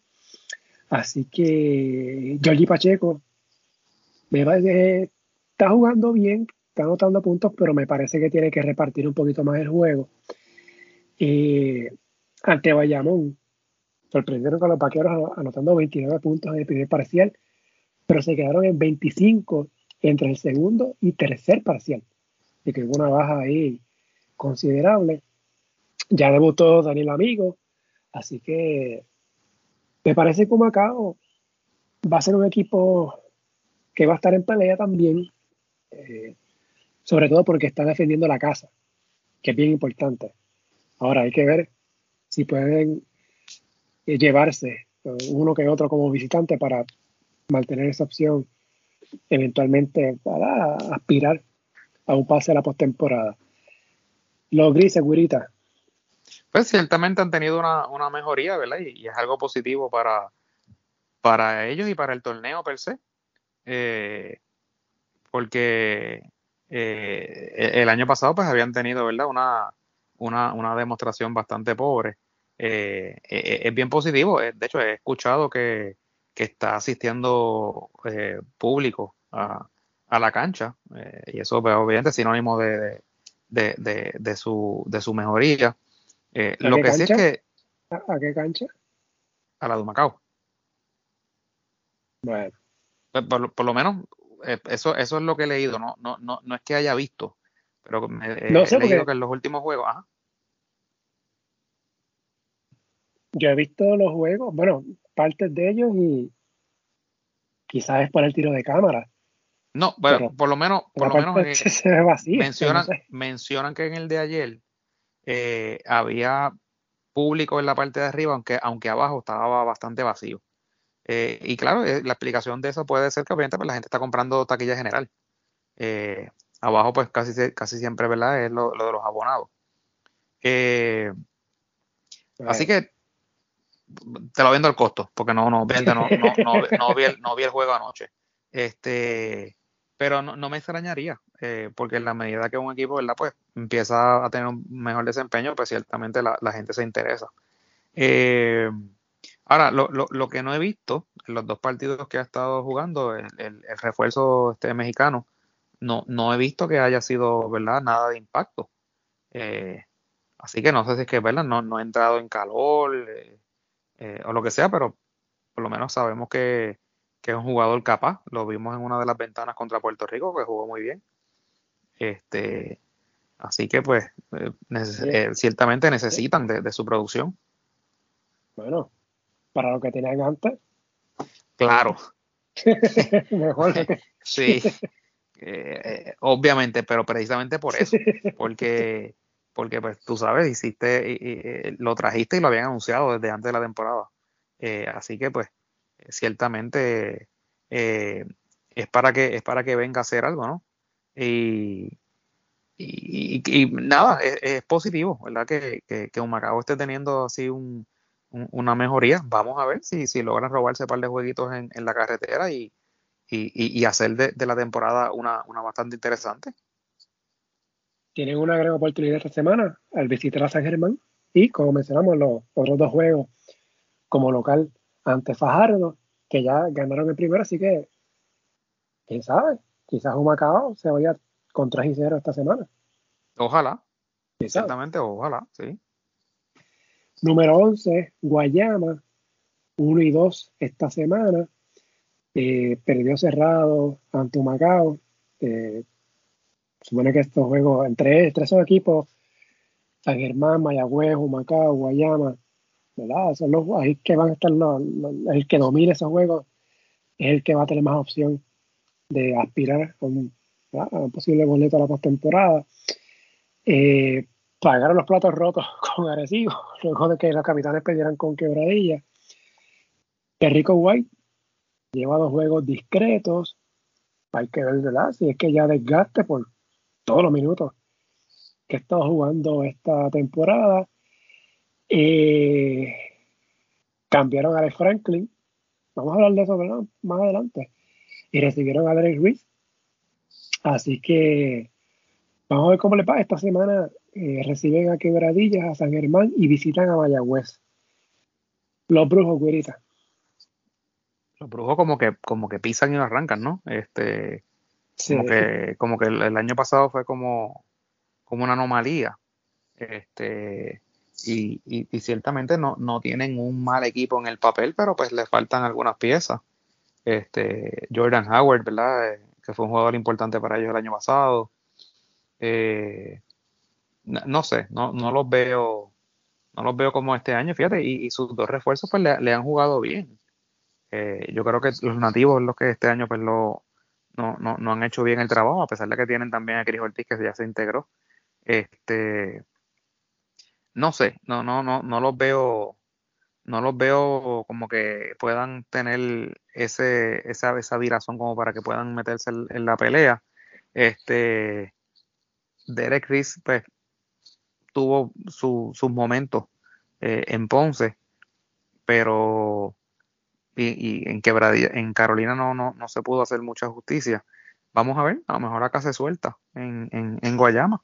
Así que Jordi Pacheco parece, está jugando bien, está anotando puntos, pero me parece que tiene que repartir un poquito más el juego. Eh, ante Bayamón, sorprendieron con los vaqueros anotando 29 puntos en el primer parcial, pero se quedaron en 25 entre el segundo y tercer parcial. Y que hubo una baja ahí considerable. Ya debutó Daniel Amigo, así que me parece que Macao va a ser un equipo que va a estar en pelea también, eh, sobre todo porque está defendiendo la casa, que es bien importante. Ahora hay que ver si pueden eh, llevarse eh, uno que otro como visitante para mantener esa opción eventualmente para aspirar a un pase a la postemporada. Los grises, Guirita. Pues ciertamente han tenido una, mejoría, ¿verdad? Y, es algo positivo para, para ellos y para el torneo per se. Eh, porque el año pasado pues habían tenido, ¿verdad? Una, una, una demostración bastante pobre. Eh, eh, eh, es bien positivo. De hecho, he escuchado que, está asistiendo público a, la cancha y eso pues, obviamente es sinónimo de, de, su, de su mejoría. lo que sí es que... ¿A, qué cancha? A la de Macao. Bueno. Pues, por, lo menos eso, eso es lo que he leído, no, no, no, no es que haya visto, pero me, he leído que en los últimos juegos, ajá. yo he visto los juegos, bueno, partes de ellos y quizás es por el tiro de cámara. No, bueno, por lo menos, por lo menos eh, se ve vacío, mencionan, mencionan que en el de ayer eh, había público en la parte de arriba, aunque, aunque abajo estaba bastante vacío. Eh, y claro, la explicación de eso puede ser que obviamente pues, la gente está comprando taquilla general. abajo, pues casi, casi siempre, ¿verdad? Es lo, de los abonados. así que te lo vendo al costo, porque no, no, no, no, vi el, no vi el juego anoche. Este, pero no, me extrañaría, eh, porque en la medida que un equipo, ¿verdad? Pues empieza a tener un mejor desempeño, pues ciertamente la, gente se interesa. Eh, ahora, lo, lo, que no he visto en los dos partidos que ha estado jugando, el, el, refuerzo este mexicano, no, no he visto que haya sido, ¿verdad? Nada de impacto. Eh, así que no sé si es que, ¿verdad? No, no ha entrado en calor o lo que sea, pero por lo menos sabemos que, que es un jugador capaz. Lo vimos en una de las ventanas contra Puerto Rico, que jugó muy bien. Este, así que, pues, eh, eh, ciertamente necesitan de, su producción. Bueno, para lo que tenían antes. Claro. Mejor. sí, eh, obviamente, pero precisamente por eso, porque, porque pues tú sabes, hiciste, lo trajiste y lo habían anunciado desde antes de la temporada. así que, pues, ciertamente eh, es para que es para que venga a hacer algo, ¿no? Y, y, nada, es, positivo, ¿verdad? Que, que, que esté teniendo así un, una mejoría. Vamos a ver si, si logran robarse un par de jueguitos en, la carretera y, y, hacer de, la temporada una, una bastante interesante. Tienen una gran oportunidad esta semana al visitar a San Germán y, como mencionamos, los otros dos juegos como local ante Fajardo, que ya ganaron el primero, así que, quién sabe, quizás un Macao se vaya con 3 y 0 esta semana. Ojalá, exactamente, ojalá, sí. Número 11, Guayama, 1 y 2 esta semana. Eh, perdió cerrado ante Macao. Eh, supone que estos juegos entre, entre esos equipos, San Germán, Mayagüez, Macao, Guayama, ¿verdad? Son los, ahí que van a estar los, el que domine esos juegos es el que va a tener más opción de aspirar a un, posible boleto a la postemporada. Eh, pagaron los platos rotos con Arecibo, luego de que los capitanes perdieran con quebradilla. Perrico White lleva dos juegos discretos. Hay que ver. Si es que ya desgaste por todos los minutos que estado jugando esta temporada. Eh, cambiaron a Alex Franklin. Vamos a hablar de eso más adelante. Y recibieron a Derek Ruiz. Así que vamos a ver cómo le va. Esta semana eh, reciben a Quebradillas, a San Germán y visitan a Mayagüez. Los brujos, güerita. Los brujos como que, como que pisan y arrancan, ¿no? Este, como que, como que el, el, año pasado fue como, como una anomalía. Este, y, ciertamente no, no, tienen un mal equipo en el papel, pero pues le faltan algunas piezas. Este, Jordan Howard, ¿verdad? Eh, que fue un jugador importante para ellos el año pasado. Eh, no, sé, no, no los veo, no los veo como este año, fíjate, y, sus dos refuerzos pues le, han jugado bien. Eh, yo creo que los nativos los que este año pues lo, no, no, no han hecho bien el trabajo, a pesar de que tienen también a Chris Ortiz que ya se integró. Este, no sé, no, no, no, no los veo, no los veo como que puedan tener ese, esa, esa virazón como para que puedan meterse en, la pelea. Este Derek Chris pues, tuvo sus momentos eh, en Ponce, pero y, en quebradilla, en Carolina no, no, no se pudo hacer mucha justicia. Vamos a ver, a lo mejor acá se suelta en, en, en Guayama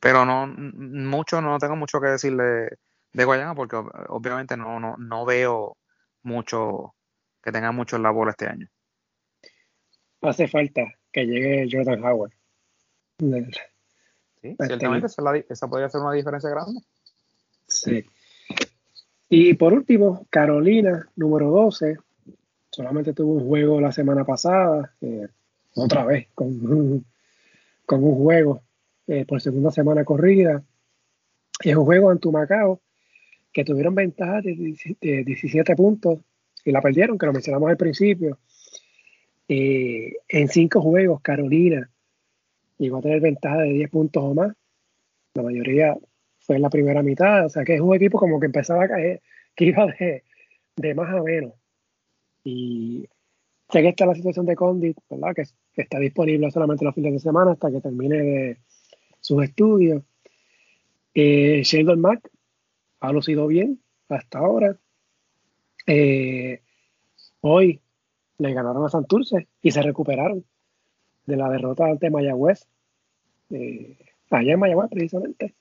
pero no mucho, no tengo mucho que decir de, Guayama porque obviamente no, no, no veo mucho que tenga mucho en la bola este año. Hace falta que llegue Jordan Howard. Sí, ciertamente esa, podría ser una diferencia grande. Sí. Y por último, Carolina, número 12, solamente tuvo un juego la semana pasada, eh, otra vez, con, con un juego eh, por segunda semana corrida. Es un juego ante Macao que tuvieron ventaja de, 17 puntos y la perdieron, que lo mencionamos al principio. Eh, en cinco juegos, Carolina llegó a tener ventaja de 10 puntos o más. La mayoría fue en la primera mitad. O sea que es un equipo como que empezaba a caer, que iba de, de más a menos. Y sé que está la situación de Condit, ¿verdad? Que, está disponible solamente los fines de semana hasta que termine de, sus estudios. Eh, Sheldon Mack ha lucido bien hasta ahora. Eh, hoy le ganaron a Santurce y se recuperaron. de la derrota ante Mayagüez, eh, allá en Mayagüez precisamente.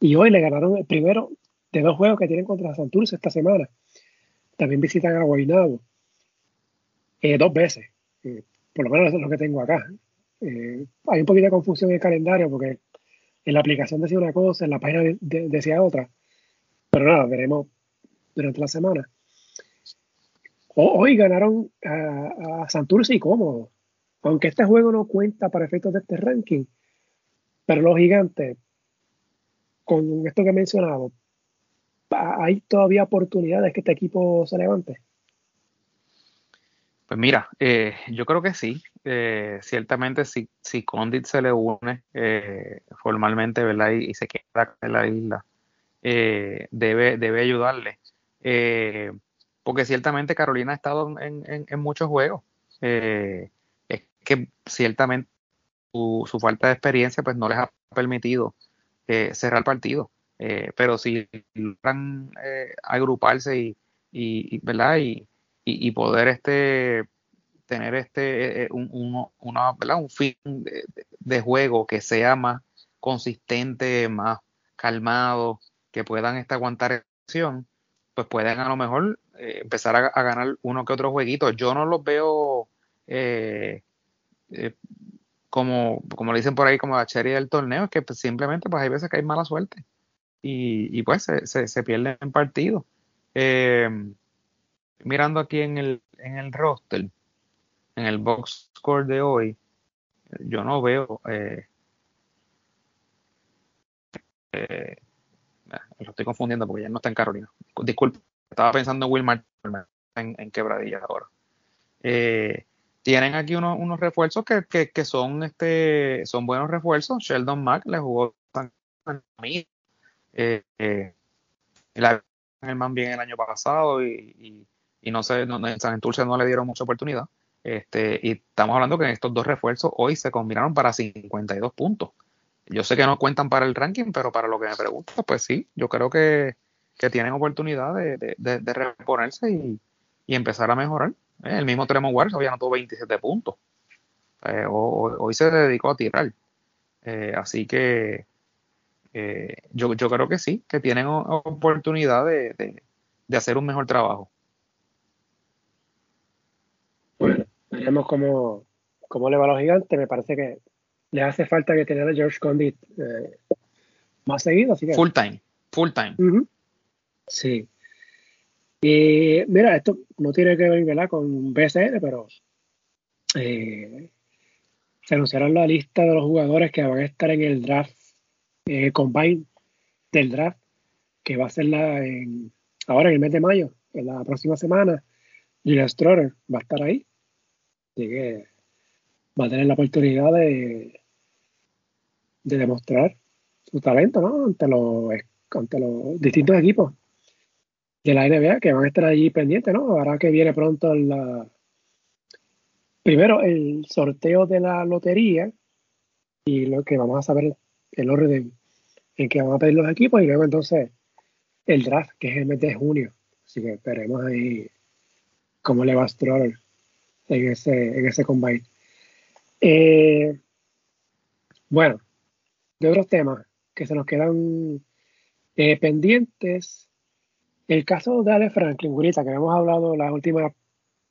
Y hoy le ganaron el primero de dos juegos que tienen contra Santurce esta semana. También visitan a Guaynabo eh, dos veces, por lo menos es lo que tengo acá. Hay un poquito de confusión en el calendario porque en la aplicación decía una cosa, en la página decía otra. Pero nada, veremos durante la semana. hoy ganaron a, a Santurce y cómodo. Aunque este juego no cuenta para efectos de este ranking, pero los gigantes, con esto que he mencionado, ¿hay todavía oportunidades que este equipo se levante? Pues mira, eh, yo creo que sí. Eh, ciertamente, si, si Condit se le une eh, formalmente, ¿verdad? Y, se queda en la isla, debe, debe ayudarle. porque ciertamente Carolina ha estado en, en muchos juegos. es que ciertamente su, falta de experiencia pues no les ha permitido cerrar partido. pero si logran agruparse y, ¿verdad? Y, y, poder este tener este eh, un, una, un fin de, juego que sea más consistente, más calmado, que puedan este, aguantar acción, pues pueden a lo mejor eh, empezar a, ganar uno que otro jueguito. Yo no los veo eh, como, como le dicen por ahí, como la cherry del torneo, es que pues, simplemente pues hay veces que hay mala suerte y, y pues se, se, se pierden partidos. Eh, mirando aquí en el, en el roster, en el box score de hoy, yo no veo. Eh, eh, lo estoy confundiendo porque ya no está en Carolina. Disculpe, estaba pensando en Wilmar en, en quebradillas ahora. Eh, tienen aquí unos, unos refuerzos que, que, son este son buenos refuerzos. Sheldon Mack le jugó a mí. Eh, eh, el man bien el año pasado y no sé, no, en San Enturce no le dieron mucha oportunidad. Este, y estamos hablando que estos dos refuerzos hoy se combinaron para 52 puntos. Yo sé que no cuentan para el ranking, pero para lo que me pregunta, pues sí, yo creo que, tienen oportunidad de, reponerse y, empezar a mejorar. Eh, el mismo Tremont Waters había anotado 27 puntos. Eh, hoy, se dedicó a tirar. Eh, así que yo, yo creo que sí, que tienen oportunidad de hacer un mejor trabajo. Veremos cómo, cómo le va a los gigantes. Me parece que le hace falta que tener a George Condit eh, más seguido. Así que... Full time, full time. Sí. Y mira, esto no tiene que ver con BCN, pero eh, se anunciaron la lista de los jugadores que van a estar en el draft eh, combine del draft, que va a ser la en, ahora en el mes de mayo, en la próxima semana. Julian Stroller va a estar ahí. Así que va a tener la oportunidad de, de demostrar su talento ¿no? ante, los, ante los distintos equipos de la NBA que van a estar allí pendientes, ¿no? Ahora que viene pronto la primero el sorteo de la lotería y lo que vamos a saber el orden en que van a pedir los equipos y luego entonces el draft que es el mes de junio. Así que esperemos ahí cómo le va a Stroller en ese, en ese combine. Eh, bueno, de otros temas que se nos quedan eh, pendientes, el caso de Ale Franklin, Gurita, que hemos hablado las últimas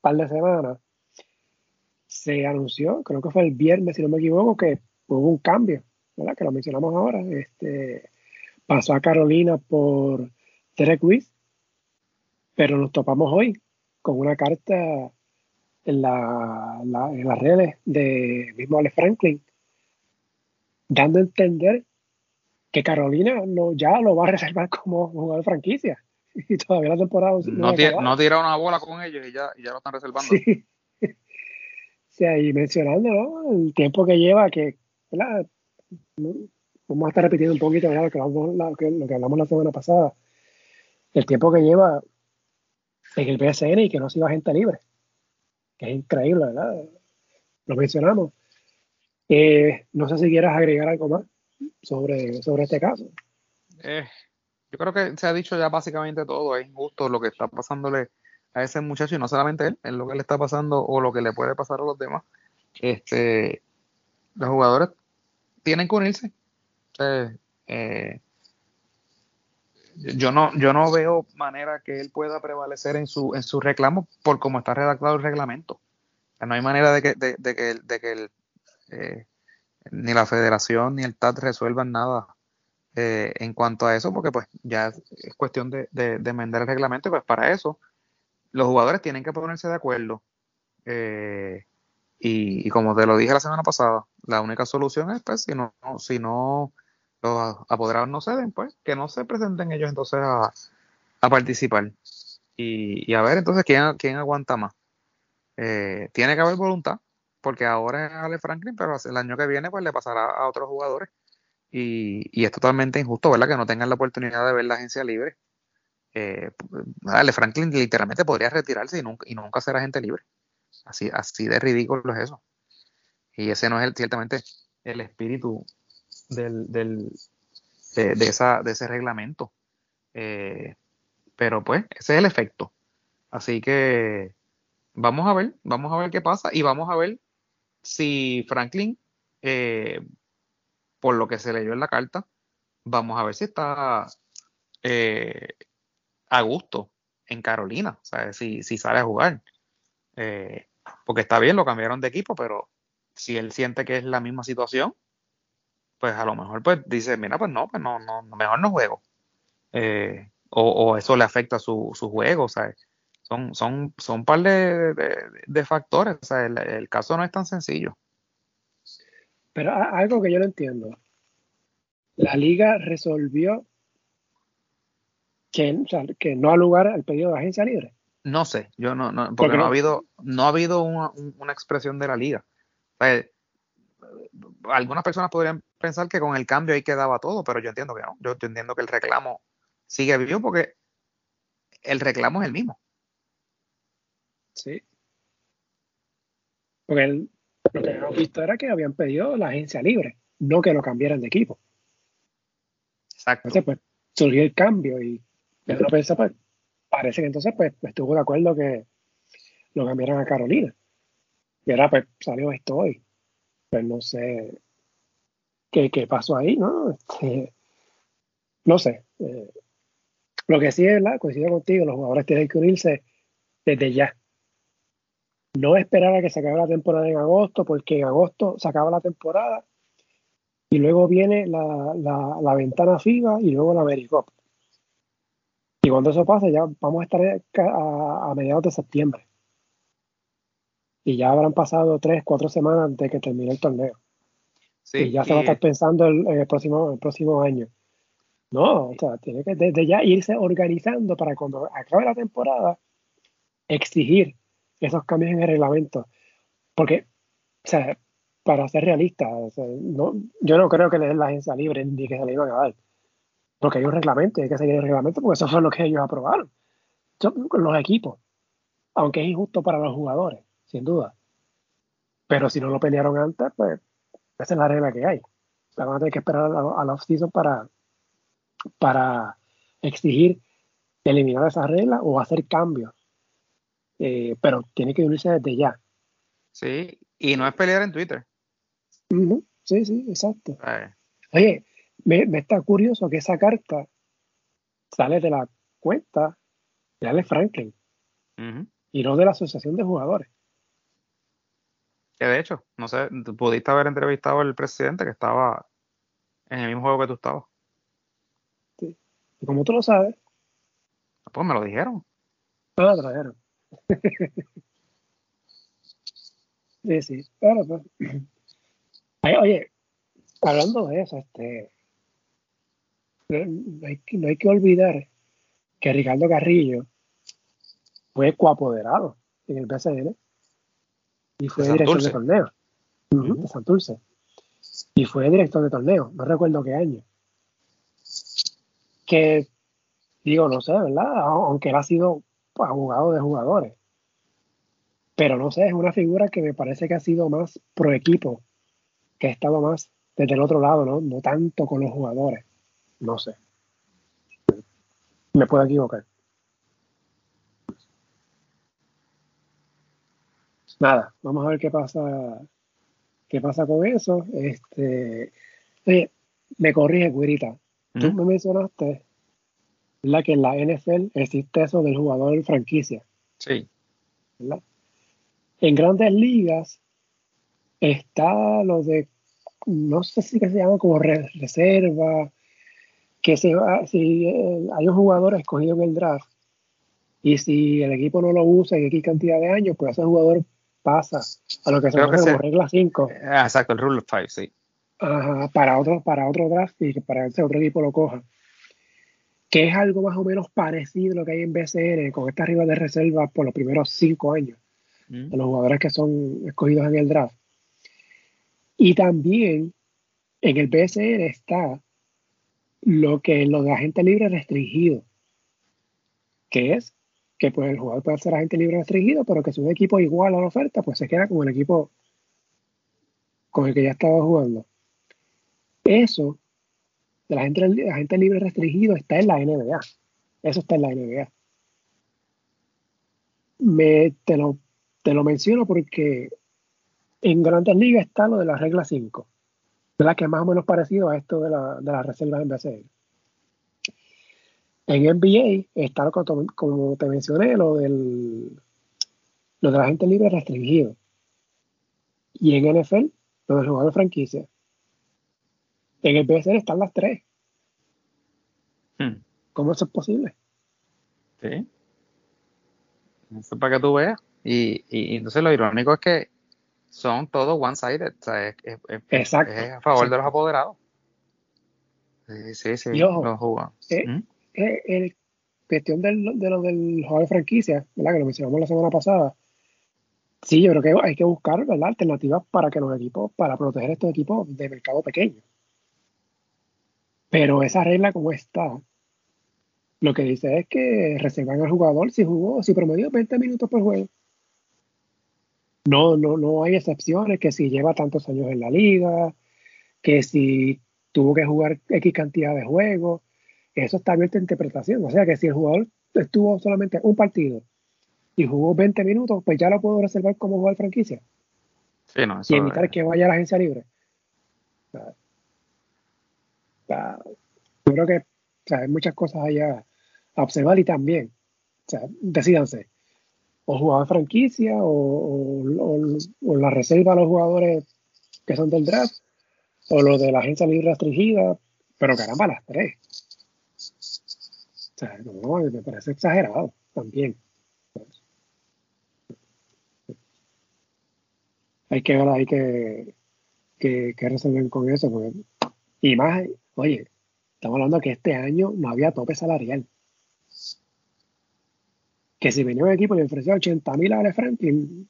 par de semanas, se anunció, creo que fue el viernes, si no me equivoco, que hubo un cambio, ¿verdad? Que lo mencionamos ahora. Este, pasó a Carolina por Derek Weiss, pero nos topamos hoy con una carta en, la, en las redes de mismo Ale Franklin, dando a entender que Carolina no, ya lo va a reservar como jugador de franquicia. Y todavía la temporada no, no, tira una bola con ellos y ya, ya lo están reservando. Sí. sí, ahí mencionando el tiempo que lleva, que vamos a estar repitiendo un poquito lo, que hablamos, lo que hablamos la semana pasada, el tiempo que lleva en el BSN y que no ha sido agente libre que es increíble, ¿verdad? Lo mencionamos. Eh, no sé si quieras agregar algo más sobre, sobre este caso. Eh, yo creo que se ha dicho ya básicamente todo. Es injusto lo que está pasándole a ese muchacho y no solamente él, es lo que le está pasando o lo que le puede pasar a los demás. este, los jugadores tienen que unirse. Eh, yo no, yo no veo manera que él pueda prevalecer en su, en su reclamo por cómo está redactado el reglamento. no hay manera de que, de, que, de que eh, ni la federación ni el TAT resuelvan nada eh, en cuanto a eso, porque pues ya es cuestión de, de, enmendar el reglamento y pues para eso los jugadores tienen que ponerse de acuerdo. Eh, y, como te lo dije la semana pasada, la única solución es pues si no, si no los apoderados no ceden, pues que no se presenten ellos entonces a, participar. Y, a ver entonces quién, quién aguanta más. Eh, tiene que haber voluntad, porque ahora es Ale Franklin, pero el año que viene pues le pasará a otros jugadores. Y, es totalmente injusto, ¿verdad? Que no tengan la oportunidad de ver la agencia libre. Eh, Ale Franklin literalmente podría retirarse y nunca, y nunca ser agente libre. Así, así de ridículo es eso. Y ese no es el, ciertamente el espíritu del, del de, esa, de ese reglamento. Eh, pero pues, ese es el efecto. Así que vamos a ver, vamos a ver qué pasa y vamos a ver si Franklin eh, por lo que se leyó en la carta, vamos a ver si está eh, a gusto en Carolina, sea, si, si sale a jugar. Eh, porque está bien, lo cambiaron de equipo, pero si él siente que es la misma situación, pues a lo mejor pues dice, mira, pues no, pues no, no mejor no juego. Eh, o, eso le afecta su, su juego, o sea, son, son, son un par de, factores, o sea, el, caso no es tan sencillo. Pero algo que yo no entiendo. La liga resolvió que, que no ha lugar al pedido de agencia libre. No sé, yo no, no porque no, ha habido, no ha habido una, expresión de la liga. algunas personas podrían pensar que con el cambio ahí quedaba todo, pero yo entiendo que no. Yo entiendo que el reclamo sigue vivo porque el reclamo es el mismo. Sí. Porque el, lo que hemos visto era que habían pedido la agencia libre, no que lo cambiaran de equipo. Exacto. Entonces, pues, surgió el cambio y uno piensa, pues, parece que entonces, pues, estuvo de acuerdo que lo cambiaran a Carolina. Y ahora, pues, salió esto hoy. Pues no sé qué, pasó ahí, ¿no? Este, no sé. Eh, lo que sí es, la coincido contigo, los jugadores tienen que unirse desde ya no esperar a que se acabe la temporada en agosto, porque en agosto se acaba la temporada y luego viene la, la, ventana FIBA y luego la AmeriCup. Y cuando eso pase, ya vamos a estar a, mediados de septiembre. Y ya habrán pasado tres, cuatro semanas de que termine el torneo. Y ya se va a estar pensando en el próximo, el próximo año. No, o sea, tiene que desde ya irse organizando para cuando acabe la temporada, exigir esos cambios en el reglamento. Porque, o sea, para ser realista, no, yo no creo que le den la agencia libre ni que se le iban a dar. Porque hay un reglamento y hay que seguir el reglamento porque eso fue lo que ellos aprobaron. los equipos. Aunque es injusto para los jugadores, sin duda. Pero si no lo pelearon antes, pues esa es la regla que hay. van a tener que esperar a la, off-season para, para exigir eliminar esa regla o hacer cambios eh, pero tiene que unirse desde ya. Sí, y no es pelear en Twitter. Sí, sí, exacto. Oye, me, está curioso que esa carta sale de la cuenta de Ale Franklin y no de la Asociación de Jugadores. Que de hecho, no sé, pudiste haber entrevistado al presidente que estaba en el mismo juego que tú estabas. Sí. ¿Y como tú lo sabes? Pues me lo dijeron. No lo trajeron. sí, sí. Claro, pues. oye, hablando de eso, este, no hay, que olvidar que Ricardo Carrillo fue coapoderado en el PSN y fue director de torneo de Santurce y fue director de torneo, no recuerdo qué año. Que digo, no sé, ¿verdad? Aunque él ha sido abogado de jugadores. Pero no sé, es una figura que me parece que ha sido más pro equipo, que ha estado más desde el otro lado, ¿no? No tanto con los jugadores. No sé. Me puedo equivocar. Nada, vamos a ver qué pasa ¿Qué pasa con eso? Este, me corrige, Guirita. Tú me mencionaste la que en la NFL existe eso del jugador franquicia. Sí. En grandes ligas está lo de, no sé si que se llama como reserva, que se si hay un jugador escogido en el draft y si el equipo no lo usa en X cantidad de años, pues ese jugador pasa a lo que se llama como regla 5. Ah, exacto, el rule of 5, sí. Ajá, para otro, para otro draft y que para ese otro equipo lo coja. Que es algo más o menos parecido a lo que hay en BCN con esta arriba de reserva por los primeros cinco años. Mm. De los jugadores que son escogidos en el draft. Y también en el BCN está lo que lo de agente libre restringido, que es que pues el jugador puede ser agente libre restringido, pero que si un equipo igual a la oferta, pues se queda con el equipo con el que ya estaba jugando. Eso de la agente, libre restringido está en la NBA. Eso está en la NBA. Me, te, lo, te lo menciono porque en Grandes Ligas está lo de la regla 5, ¿verdad? que es más o menos parecido a esto de la, de la reserva en BCL. En NBA está, lo, como te mencioné, lo del, lo de la gente libre restringido. Y en NFL, lo del jugador de franquicia. En el BCL están las tres. Hmm. ¿Cómo eso es posible? Sí. Eso es para que tú veas. Y, y, entonces lo irónico es que son todos one-sided. O sea, es, Exacto. es, a favor de los apoderados. Sí, sí, sí. los eh, ¿Mm? El cuestión del, de lo del juego de franquicia. Que lo mencionamos la semana pasada. Sí, yo creo que hay que buscar ¿verdad? alternativas para que los equipos, para proteger estos equipos de mercado pequeño. Pero esa regla como está, lo que dice es que reservan al jugador si jugó, si promedió 20 minutos por juego. No, no, no hay excepciones, que si lleva tantos años en la liga, que si tuvo que jugar X cantidad de juegos, eso está abierto a interpretación. O sea que si el jugador estuvo solamente un partido y jugó 20 minutos, pues ya lo puedo reservar como jugador franquicia. Sí, no, y evitar que vaya a la agencia libre yo creo que hay muchas cosas allá a observar y también, o sea, decidanse, o jugador franquicia o, la reserva a los jugadores que son del draft, o lo de la agencia libre restringida, pero caramba, las tres. Sea, no, me parece exagerado también. Hay que ver, hay que, que, que resolver con eso, porque, y más Oye, estamos hablando que este año no había tope salarial. Que si venía un equipo y le ofrecía 80 mil a Ale Franklin,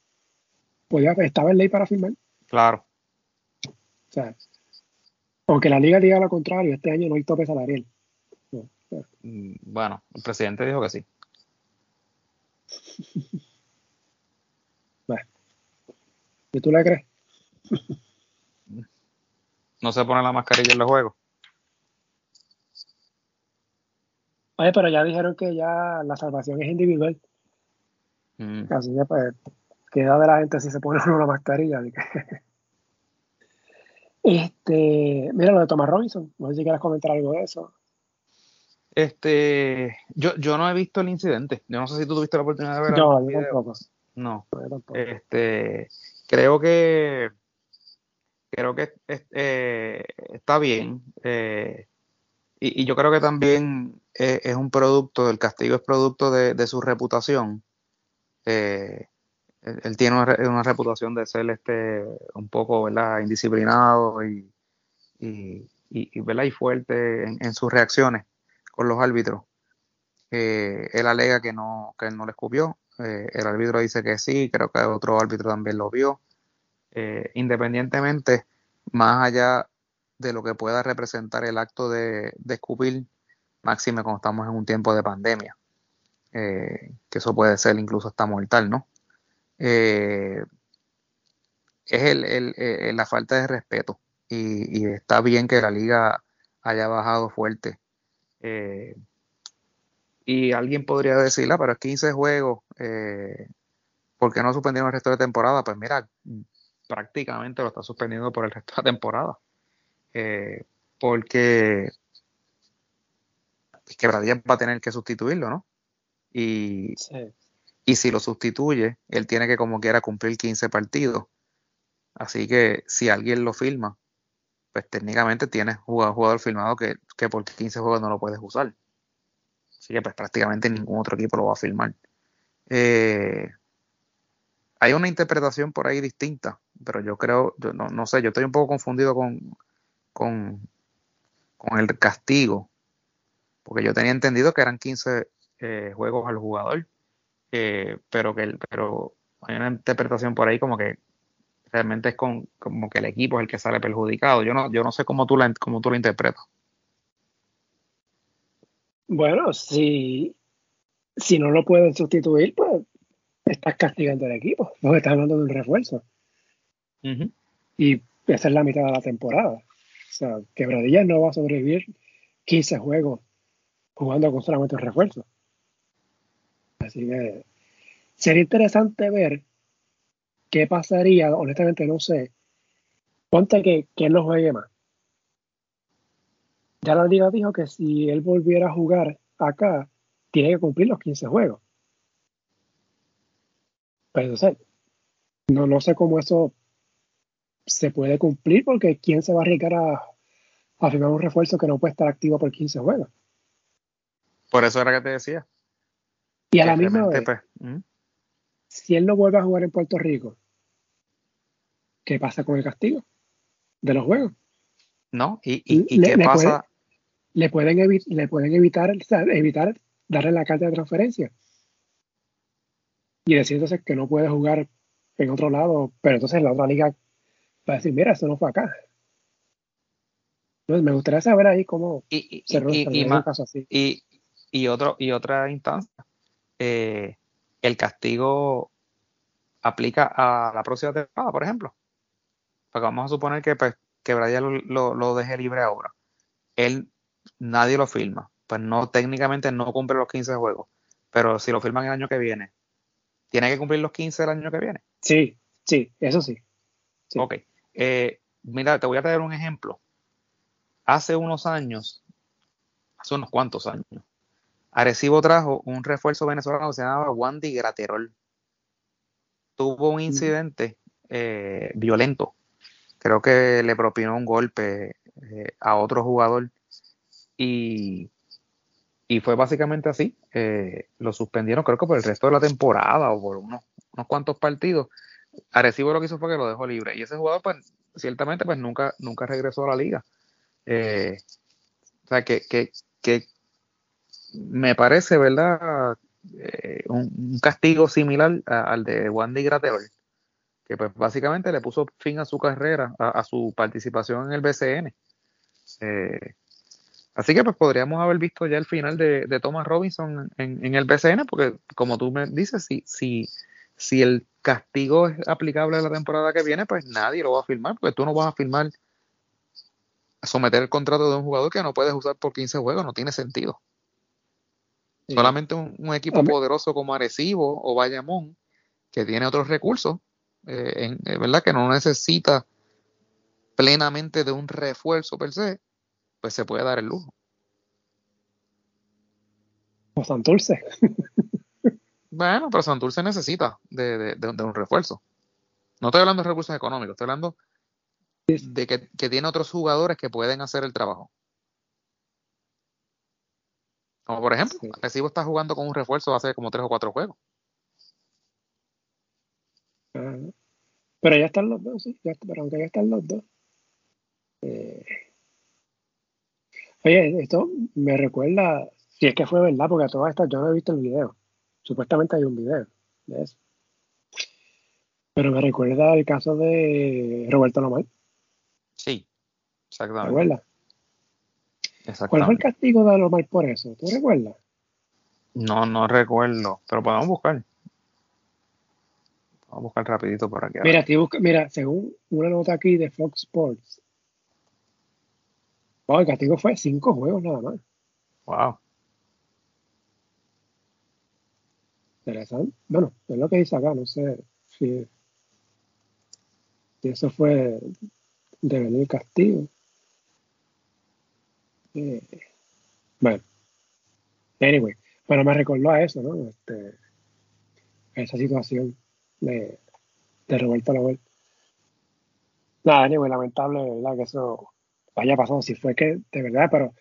podía, estaba en ley para firmar. Claro. O sea, aunque la liga diga lo contrario, este año no hay tope salarial. Bueno, el presidente dijo que sí. bueno. ¿Y tú le crees? no se pone la mascarilla en los juegos. Oye, pero ya dijeron que ya la salvación es individual. Mm. Así que pues queda de la gente si se pone una mascarilla. este, mira lo de Thomas Robinson, no sé si quieres comentar algo de eso. Este, yo, yo no he visto el incidente. Yo no sé si tú tuviste la oportunidad de ver No, tampoco. No. Este, creo que creo que eh, está bien. Eh, y, yo creo que también es, un producto, el castigo es producto de, su reputación. Eh, él, tiene una, reputación de ser este un poco ¿verdad? indisciplinado y, y, y, fuerte en, sus reacciones con los árbitros. Eh, él alega que no, que él no le escupió. Eh, el árbitro dice que sí, creo que otro árbitro también lo vio. independientemente, más allá de lo que pueda representar el acto de, de escupir, máxime cuando estamos en un tiempo de pandemia, eh, que eso puede ser incluso hasta mortal, ¿no? Eh, es el, eh, la falta de respeto y, está bien que la liga haya bajado fuerte. Y alguien podría decirla, pero es 15 juegos, ¿por qué no suspendieron el resto de temporada? Pues mira, prácticamente lo está suspendiendo por el resto de la temporada. Eh, porque Quebradillas va a tener que sustituirlo, ¿no? Y, y si lo sustituye, él tiene que como quiera cumplir 15 partidos. Así que si alguien lo firma, pues técnicamente tienes jugador, jugador firmado que, que, por 15 juegos no lo puedes usar. Así que pues prácticamente ningún otro equipo lo va a firmar. Eh, hay una interpretación por ahí distinta, pero yo creo, yo no, no sé, yo estoy un poco confundido con, con, con el castigo, porque yo tenía entendido que eran 15 eh, juegos al jugador, eh, pero que pero hay una interpretación por ahí como que realmente es con, como que el equipo es el que sale perjudicado. Yo no, yo no sé cómo tú la, cómo tú lo interpretas. Bueno, si, si no lo pueden sustituir, pues estás castigando al equipo, porque estás hablando de un refuerzo. Y esa es la mitad de la temporada. O sea, Quebradilla no va a sobrevivir 15 juegos jugando con solamente un refuerzo. Así que sería interesante ver qué pasaría, honestamente no sé. Ponte que, que él no juegue más. Ya la liga dijo que si él volviera a jugar acá, tiene que cumplir los 15 juegos. Pero no no, no sé cómo eso se puede cumplir porque ¿quién se va a arriesgar a, a firmar un refuerzo que no puede estar activo por 15 juegos? Por eso era que te decía. Y a la misma vez, pues, si él no vuelve a jugar en Puerto Rico, ¿qué pasa con el castigo de los juegos? No, y, y, qué pasa. le, pueden le pueden evitar, evitar darle la carta de transferencia y decir entonces que no puede jugar en otro lado, pero entonces la otra liga va a decir, mira, eso no fue acá. Entonces me gustaría saber ahí cómo y, se y, un caso así. Y, y, otro, y otra instancia, eh, el castigo aplica a la próxima temporada, por ejemplo. Porque vamos a suponer que, pues, que Brian lo, lo, deje libre ahora. Él, nadie lo firma. Pues no, técnicamente no cumple los 15 juegos. Pero si lo firman el año que viene, ¿tiene que cumplir los 15 el año que viene? Sí, sí, eso sí. Ok. Eh, mira, te voy a traer un ejemplo. Hace unos años, hace unos cuantos años, Arecibo trajo un refuerzo venezolano que se llamaba Wandy Graterol. Tuvo un incidente eh, violento. Creo que le propinó un golpe eh, a otro jugador y, y fue básicamente así. Eh, lo suspendieron creo que por el resto de la temporada o por unos, unos cuantos partidos. Arecibo lo que hizo fue que lo dejó libre y ese jugador pues ciertamente pues nunca, nunca regresó a la liga. o sea que, que, que me parece, ¿verdad? Eh, un, castigo similar al de Wandy Graterol, que pues básicamente le puso fin a su carrera, a, su participación en el BCN. Eh, así que pues podríamos haber visto ya el final de, Thomas Robinson en, el BCN, porque como tú me dices, si, si, si el castigo es aplicable a la temporada que viene, pues nadie lo va a firmar, porque tú no vas a firmar someter el contrato de un jugador que no puedes usar por 15 juegos, no tiene sentido. Solamente un, equipo poderoso como Arecibo o Bayamón, que tiene otros recursos, eh, en, eh, ¿verdad? Que no necesita plenamente de un refuerzo per se, pues se puede dar el lujo. O Santurce. bueno, pero Santurce necesita de, un refuerzo. No estoy hablando de recursos económicos, estoy hablando de que tiene otros jugadores que pueden hacer el trabajo. Como por ejemplo, Recibo está jugando con un refuerzo hace como tres o cuatro juegos. Pero ya están los dos, sí. pero aunque ya están los dos. Eh, oye, esto me recuerda, si es que fue verdad, porque a todas estas yo no he visto el video. Supuestamente hay un video de eso. Pero me recuerda el caso de Roberto Lomar. Sí, exactamente. ¿Te acuerdas? ¿Cuál fue el castigo de Alomar por eso? ¿Tú recuerdas? No, no recuerdo, pero podemos buscar. Vamos a buscar rapidito por aquí. Mira, mira, según una nota aquí de Fox Sports, el castigo fue cinco juegos nada más. Wow. Interesante. Bueno, es lo que dice acá, no sé si... Eso fue de venir castigo. Eh, bueno, anyway, pero me recordó a eso, ¿no? Este, esa situación de, de Roberto Lawel. Nada, anyway, lamentable, ¿verdad? Que eso haya pasado, si fue que, de verdad, pero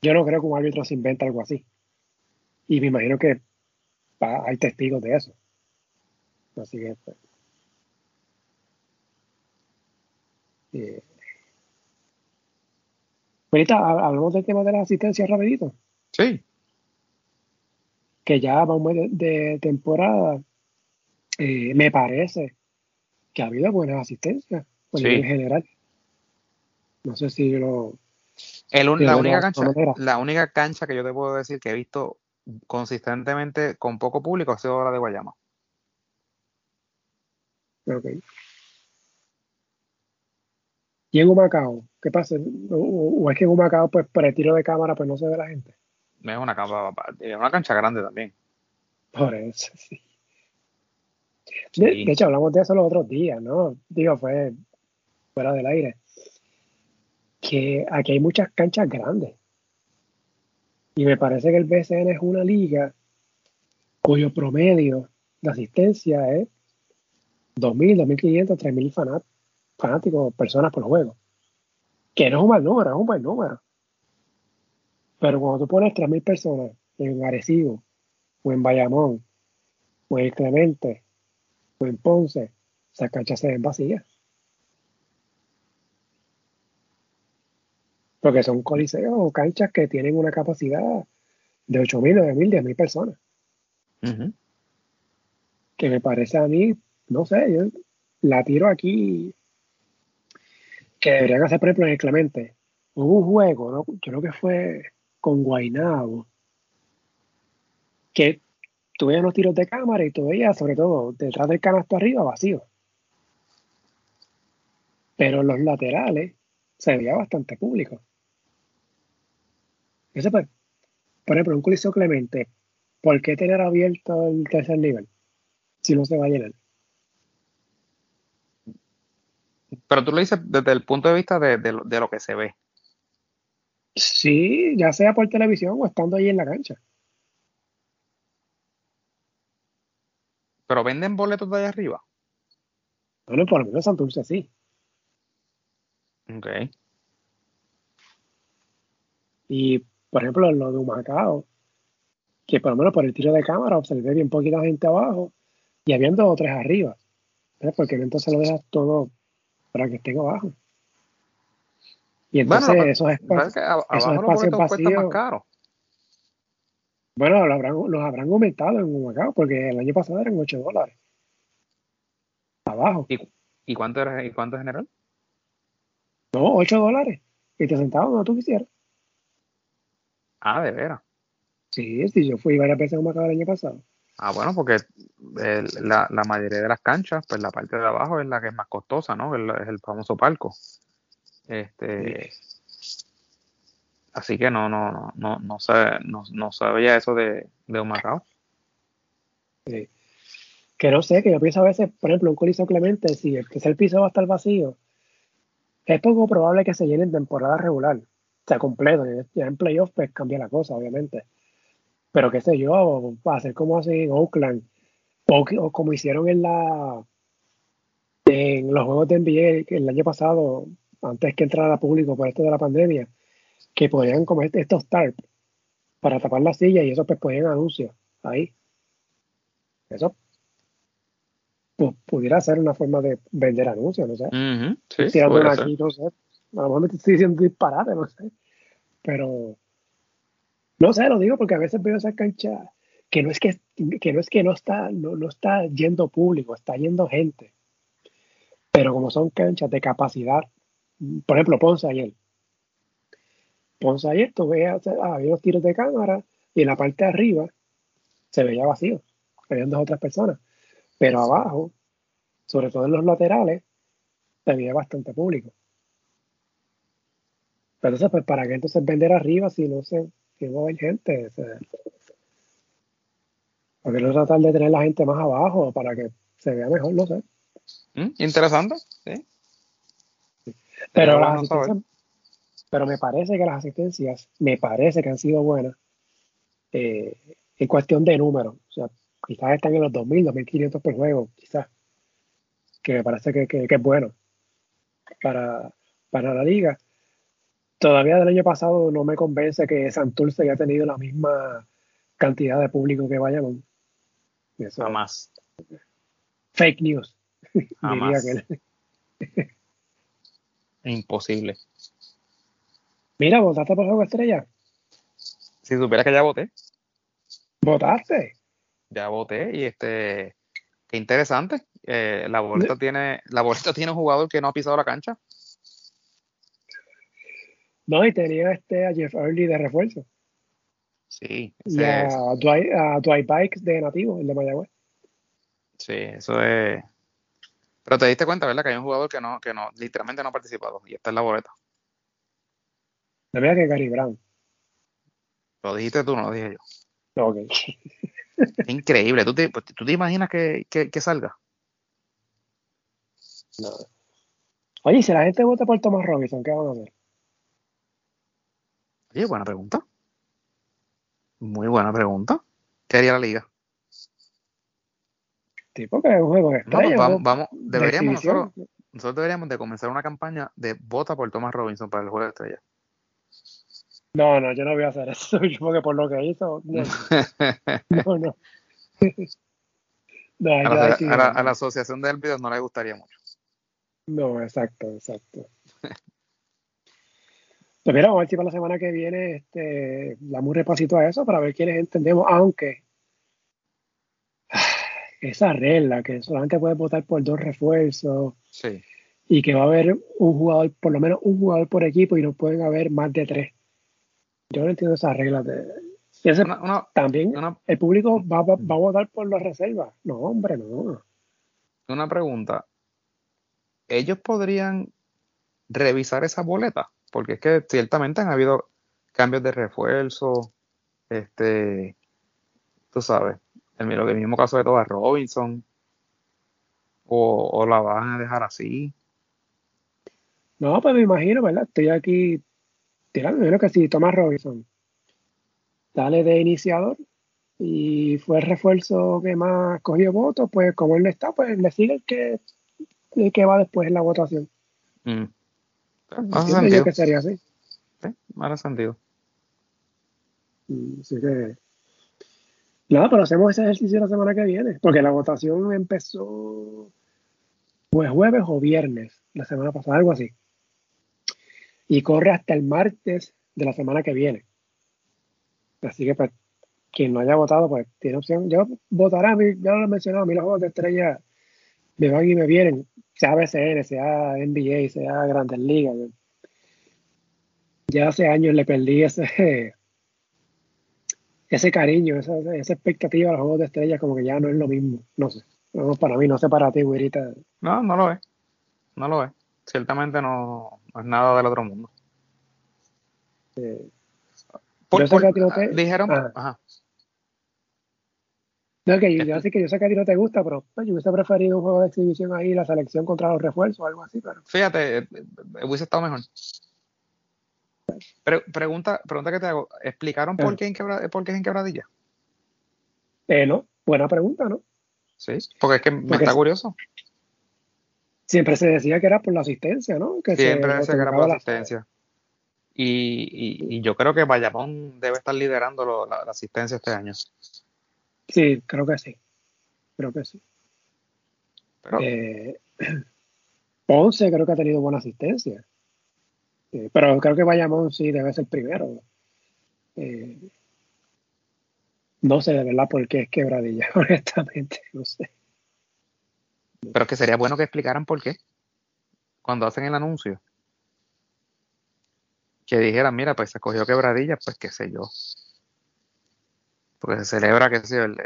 yo no creo que un árbitro se invente algo así. Y me imagino que hay testigos de eso. Así que, pues, eh, ahorita hablamos del tema de la asistencia rapidito. Sí. Que ya va un mes de, temporada. Eh, me parece que ha habido buenas asistencias en general. No sé si lo. la, única cancha, la única cancha que yo te puedo decir que he visto consistentemente con poco público ha sido la de Guayama. Ok. ¿Y en Humacao? ¿Qué pasa? ¿O, es que en Humacao, pues, para el tiro de cámara, pues no se ve la gente? Es una, es una cancha grande también. Por eso, sí. De, hecho, hablamos de eso los otros días, ¿no? Digo, fue fuera del aire. Que aquí hay muchas canchas grandes. Y me parece que el BCN es una liga cuyo promedio de asistencia es 2.000, 2.500, 3.000 fanáticos, personas por juego. Que no es un mal número, es un buen número. Pero cuando tú pones 3.000 personas en Arecibo, o en Bayamón, o en Clemente, en Ponce, esas canchas se ven vacías. Porque son coliseos o canchas que tienen una capacidad de 8.000, 9.000, 10.000 personas. Que me parece a mí, no sé, yo la tiro aquí que deberían hacer, por ejemplo, en el Clemente. Hubo un juego, ¿no? yo creo que fue con Guainabo, que tuve unos tiros de cámara y tú veías, sobre todo, detrás del canasto arriba, vacío. Pero los laterales se veía bastante público. Ese pues, por ejemplo, un coliseo Clemente, ¿por qué tener abierto el tercer nivel si no se va a llenar? Pero tú lo dices desde el punto de vista de, lo que se ve. Sí, ya sea por televisión o estando ahí en la cancha. ¿Pero venden boletos de allá arriba? Bueno, por lo menos Santurce sí. Ok. Y, por ejemplo, en lo de Humacao, que por lo menos por el tiro de cámara observé bien poquita gente abajo y habían dos o tres arriba. Porque entonces lo dejas todo para que estén abajo. Y entonces esos espacios, esos espacios vacíos. Bueno, los habrán, los habrán aumentado en Humacao, porque el año pasado eran 8 dólares. Abajo. ¿Y, cuánto era, y cuánto general? No, 8 dólares. Y te sentabas donde tú quisieras. Ah, de veras. Sí, sí, yo fui varias veces a Humacao el año pasado. Ah, bueno, porque la, mayoría de las canchas, pues la parte de abajo es la que es más costosa, ¿no? Es el, famoso palco. Este, así que no, no, no, no, no, no, no sabía eso de, de un Macao. Sí. Que no sé, que yo pienso a veces, por ejemplo, un coliseo Clemente, si el, el piso va a estar vacío, es poco probable que se llene en temporada regular, o sea, completo. Ya en playoff, pues cambia la cosa, obviamente pero qué sé yo, hacer como así en Oakland, o, como hicieron en la en los juegos de NBA el año pasado, antes que entrara público por esto de la pandemia, que podían comer estos tarp para tapar la silla y eso pues ponían anuncios ahí. Eso pudiera ser una forma de vender anuncios, no sé. si aquí, no sé. A lo mejor me estoy diciendo disparate, no sé. Pero no sé, lo digo porque a veces veo esa cancha que no es que, no, es que no, está, no, está yendo público, está yendo gente. Pero como son canchas de capacidad, por ejemplo, Ponce ayer. Ponce ayer tú veías, había los tiros de cámara y en la parte de arriba se veía vacío. Habían dos otras personas. Pero abajo, sobre todo en los laterales, se veía bastante público. Pero entonces, pues, ¿para qué entonces vender arriba si no se, que no hay gente. O no tratar de tener la gente más abajo para que se vea mejor? No sé. Mm, interesante, sí. Pero, pero me parece que las asistencias, me parece que han sido buenas eh, en cuestión de números. O sea, quizás están en los 2.000, 2.500 por juego, quizás. Que me parece que, que, es bueno para, para la liga. Todavía del año pasado no me convence que Santurce haya tenido la misma cantidad de público que Bayamón. Eso, Jamás. Fake news. Jamás. Imposible. Mira, ¿votaste por Juego Estrella? Si supiera que ya voté. ¿Votaste? Ya voté y este, qué interesante. Eh, la boleta tiene, la boleta tiene un jugador que no ha pisado la cancha. No, y tenía este a Jeff Early de refuerzo. Sí. Y a, Dwight, a Dwight Bikes de nativo, el de Mayagüez. Sí, eso es. Pero te diste cuenta, ¿verdad? Que hay un jugador que no, que no, literalmente no ha participado. Y está en la boleta. De verdad que Gary Brown. Lo dijiste tú, no lo dije yo. Ok. Increíble. ¿Tú te, pues, ¿tú te imaginas que, que, salga? No. Oye, si la gente vota por Thomas Robinson, ¿qué van a hacer? Oye, buena pregunta. Muy buena pregunta. ¿Qué haría la liga? Tipo que es un juego de vamos, vamos, deberíamos nosotros, nosotros deberíamos de comenzar una campaña de vota por Thomas Robinson para el juego de estrella. No, no, yo no voy a hacer eso, porque por lo que hizo, no, no. no. a, la, a, la, asociación de árbitros no le gustaría mucho. No, exacto, exacto. Pues mira, vamos a ver si para la semana que viene este, damos un repasito a eso para ver quiénes entendemos, aunque esa regla que solamente puedes votar por dos refuerzos sí. y que va a haber un jugador, por lo menos un jugador por equipo y no pueden haber más de tres. Yo no entiendo esas reglas de... también el público va, va, a votar por las reservas. No, hombre, no. Una pregunta. ¿Ellos podrían revisar esa boleta? Porque es que ciertamente han habido cambios de refuerzo, este, tú sabes, el, el mismo caso de Toba Robinson, o, o la van a dejar así. No, pues me imagino, ¿verdad? Estoy aquí menos que si Thomas Robinson sale de iniciador y fue el refuerzo que más cogió votos, pues como él no está, pues le sigue el que, el que va después en la votación. Mm. Yo que sería así. Sí, más sentido. Mm, así que. Nada, pero hacemos ese ejercicio la semana que viene, porque la votación empezó pues jueves o viernes, la semana pasada, algo así y corre hasta el martes de la semana que viene. Así que, pues, quien no haya votado, pues tiene opción. Yo votaré, ya lo he mencionado, a mí los juegos de estrella me van y me vienen, sea BCN, sea NBA, sea Grandes Ligas. Ya hace años le perdí ese, ese cariño, esa, esa expectativa a los juegos de estrella, como que ya no es lo mismo. No sé. para mí, no sé para ti, güerita. No, no lo es. No lo es ciertamente no, es nada del otro mundo. por, dijeron, ah. ajá. No, que yo, sé que yo sé que a ti no te gusta, pero pues, yo hubiese preferido un juego de exhibición ahí, la selección contra los refuerzos o algo así. Pero... Fíjate, eh, hubiese estado mejor. pregunta, pregunta que te hago, ¿explicaron por, ah. qué, en por qué es en quebradilla? Eh, no, buena pregunta, ¿no? Sí, porque es que me está curioso siempre se decía que era por la asistencia, ¿no? Que siempre se decía que era por la asistencia. Y, yo creo que Bayamón debe estar liderando la, asistencia este año. Sí, creo que sí. Creo que sí. Eh, Ponce creo que ha tenido buena asistencia. Eh, pero creo que Bayamón sí debe ser primero. Eh, no sé de verdad por qué es quebradilla, honestamente, no sé. Pero que sería bueno que explicaran por qué. Cuando hacen el anuncio. Que dijeran, mira, pues se cogió quebradilla, pues qué sé yo. Porque se celebra, qué sé yo, el,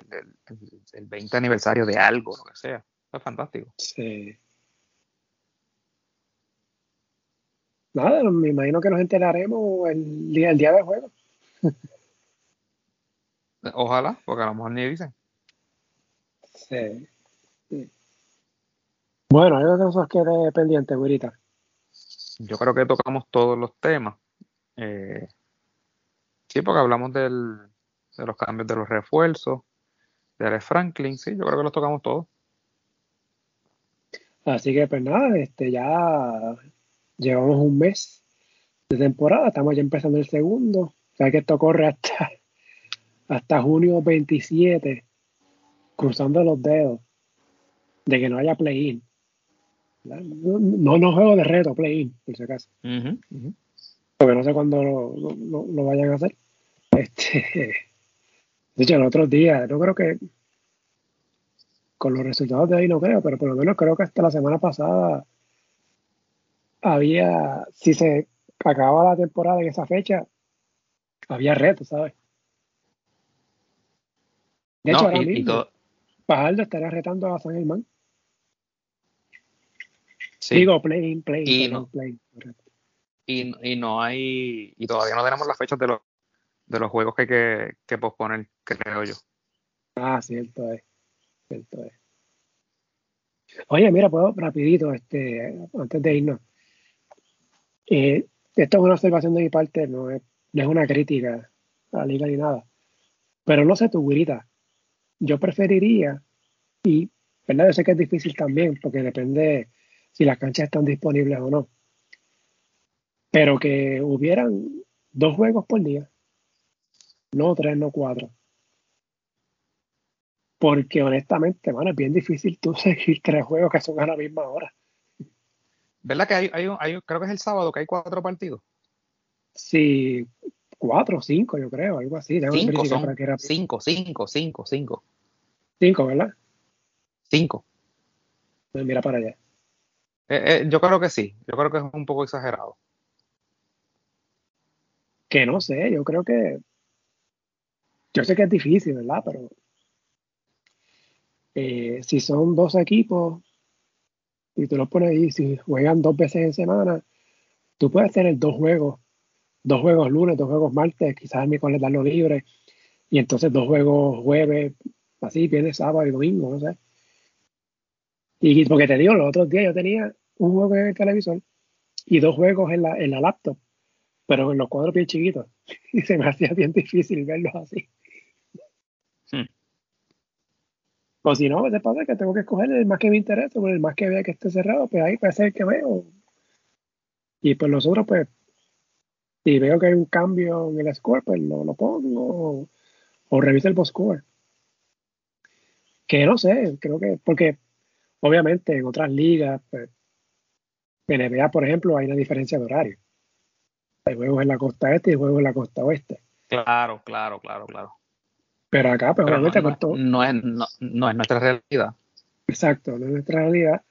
el, 20 aniversario de algo, lo que sea. Es fantástico. Sí. Nada, me imagino que nos enteraremos el día, el día del juego. Ojalá, porque a lo mejor ni dicen. Sí. Bueno, hay otras cosas que pendiente, güerita. Yo creo que tocamos todos los temas. Eh, sí, porque hablamos del, de los cambios de los refuerzos, de Alex Franklin, sí, yo creo que los tocamos todos. Así que pues nada, este ya llevamos un mes de temporada, estamos ya empezando el segundo, o sea que esto corre hasta, hasta junio 27, cruzando los dedos de que no haya play-in. No, no juego de reto, play-in, por si acaso. Porque no sé cuándo lo, vayan a hacer. Este, de hecho, el otro día, yo creo que con los resultados de ahí no creo, pero por lo menos creo que hasta la semana pasada había, si se acababa la temporada en esa fecha, había retos, ¿sabes? De hecho, ahora mismo, Pajardo estará retando a San Germán. Digo, play, play, y no, Y, y, no hay, y todavía no tenemos las fechas de los, de los juegos que hay que, que posponer, creo yo. Ah, cierto es, cierto es. Oye, mira, puedo rapidito, este, antes de irnos. Eh, esto es una observación de mi parte, no es, no es una crítica a la liga ni nada. Pero no sé, tu güirita, yo preferiría, y verdad, yo sé que es difícil también, porque depende si las canchas están disponibles o no. Pero que hubieran dos juegos por día, no tres, no cuatro. Porque honestamente, bueno, es bien difícil tú seguir tres juegos que son a la misma hora. ¿Verdad que hay, hay, hay, creo que es el sábado que hay cuatro partidos? Sí, cuatro, cinco, yo creo, algo así. Cinco, son, cinco, cinco, cinco, cinco. Cinco, ¿verdad? Cinco. Pues mira para allá. Eh, eh, yo creo que sí, yo creo que es un poco exagerado. Que no sé, yo creo que. Yo sé que es difícil, ¿verdad? Pero. Eh, si son dos equipos y tú los pones ahí, si juegan dos veces en semana, tú puedes tener dos juegos, dos juegos lunes, dos juegos martes, quizás el miércoles darlo libre, y entonces dos juegos jueves, así, viernes, sábado y domingo, no sé. Y porque te digo, los otros días yo tenía un juego en el televisor y dos juegos en la, en la laptop, pero en los cuadros bien chiquitos. Y se me hacía bien difícil verlos así. Hmm. O si no, me pasa que tengo que escoger el más que me interesa, o el más que vea que esté cerrado, pues ahí puede ser el que veo. Y pues los otros, pues, si veo que hay un cambio en el score, pues lo, lo pongo o, o reviso el post score. Que no sé, creo que, porque Obviamente, en otras ligas, pues, en NBA, por ejemplo, hay una diferencia de horario. Hay juegos en la costa este y juegos en la costa oeste. Claro, claro, claro, claro. Pero acá, pues, obviamente, no, no, es, no, es nuestra realidad. Exacto, no es nuestra realidad.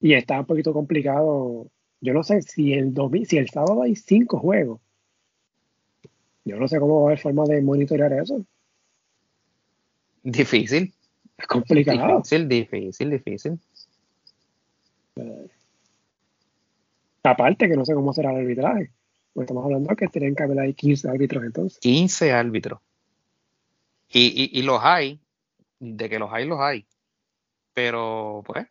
Y está un poquito complicado. Yo no sé si el, si el sábado hay cinco juegos. Yo no sé cómo va a haber forma de monitorear eso. Difícil. Es complicado. Difícil, difícil, difícil. aparte que no sé cómo será el arbitraje. Pues estamos hablando de que tienen que haber ahí 15 árbitros entonces. 15 árbitros. Y, y, los hay, de que los hay, los hay. Pero, pues,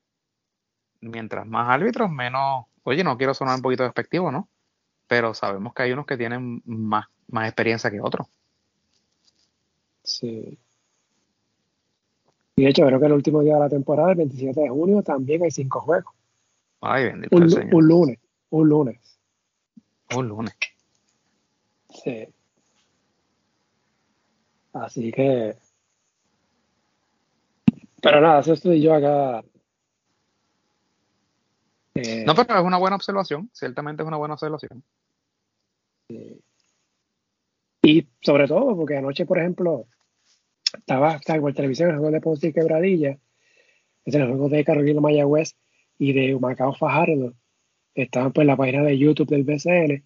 mientras más árbitros, menos. Oye, no quiero sonar un poquito despectivo, ¿no? Pero sabemos que hay unos que tienen más, más experiencia que otros. Sí. Y de hecho, creo que el último día de la temporada, el 27 de junio, también hay cinco juegos. Ay, bendito un, un lunes, un lunes. Un lunes. Sí. Así que. Pero nada, eso estoy yo acá. Eh, no, pero es una buena observación. Ciertamente es una buena observación. Sí. Y sobre todo, porque anoche, por ejemplo, estaba, estaba por televisión el juego de Ponce y Quebradilla, es el juego de Carolina Mayagüez y de Macao Fajardo. Estaban pues en la página de YouTube del BCN.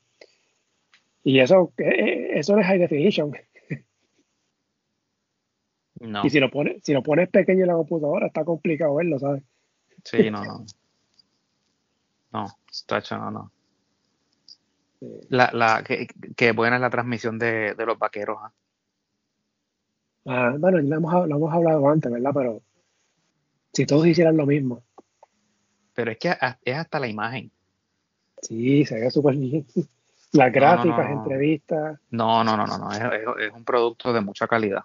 Y eso, eh, eh, eso es high definition. No. Y si lo pones, si lo pones pequeño en la computadora, está complicado verlo, ¿sabes? Sí, no, no. No, está hecho, no, no. La, la, que, que, buena es la transmisión de, de los vaqueros. ¿eh? Ah, bueno, lo hemos, lo hemos hablado antes, ¿verdad? Pero si todos hicieran lo mismo, pero es que es hasta la imagen. Sí, se ve súper bien. Las gráficas, entrevistas. No, no, no, no, no. Es, un producto de mucha calidad.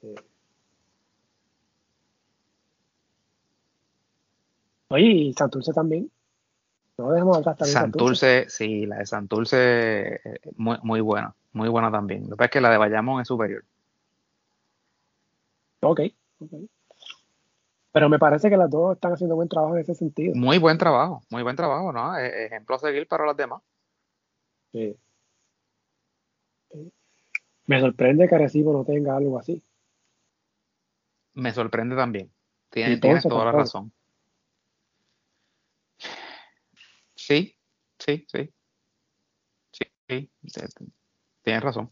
Sí. Oye, y Santurce también. No dejemos hablar también Santurce, sí, la de Santurce eh, muy, muy buena, muy buena también. Lo que pasa es que la de Bayamón es superior. Ok, ok. Pero me parece que las dos están haciendo buen trabajo en ese sentido. Muy buen trabajo, muy buen trabajo, ¿no? E, ejemplo a seguir para las demás. Sí. Me sorprende que Arecibo no tenga algo así. Me sorprende también. Tienes, toda la razón. Sí, sí, sí. Sí, tienes razón.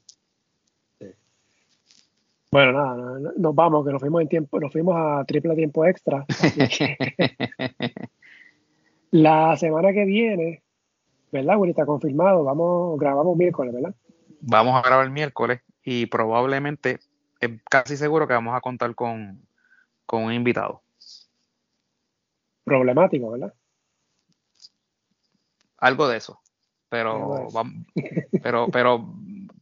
Bueno, nada, nos vamos, que nos fuimos en tiempo, nos fuimos a triple tiempo extra. la semana que viene, ¿verdad, Está Confirmado, vamos, grabamos miércoles, ¿verdad? Vamos a grabar el miércoles y probablemente, es casi seguro que vamos a contar con, con un invitado. Problemático, ¿verdad? Algo de eso. Pero, pero, pero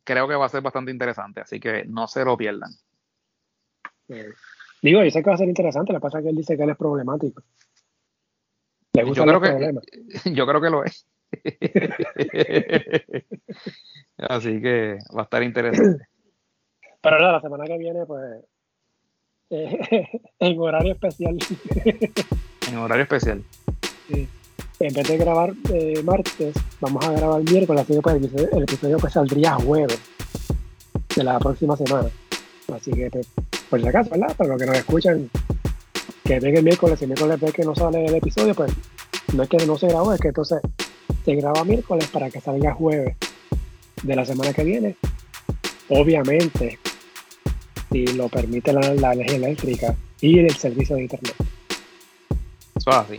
creo que va a ser bastante interesante, así que no se lo pierdan. Digo, sé que va a ser interesante, lo que pasa es que él dice que él es problemático. yo, creo que, yo creo que lo es. así que va a estar interesante. Pero nada, la semana que viene, pues, en horario especial. en horario especial. Sí en vez de grabar eh, martes, vamos a grabar miércoles, así que pues, el, episodio, pues saldría jueves de la próxima semana. Así que, pues, por si acaso, ¿verdad? Para los que nos escuchan, que ven el miércoles, y el miércoles ve que no sale el episodio, pues no es que no se grabó, es que entonces se graba miércoles para que salga jueves de la semana que viene. Obviamente, si lo permite la, la energía eléctrica y el servicio de internet. Eso es así.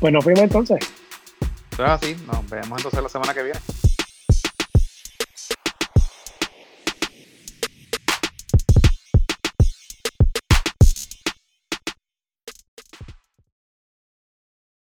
Pues nos fuimos entonces. Es así, nos vemos entonces la semana que viene.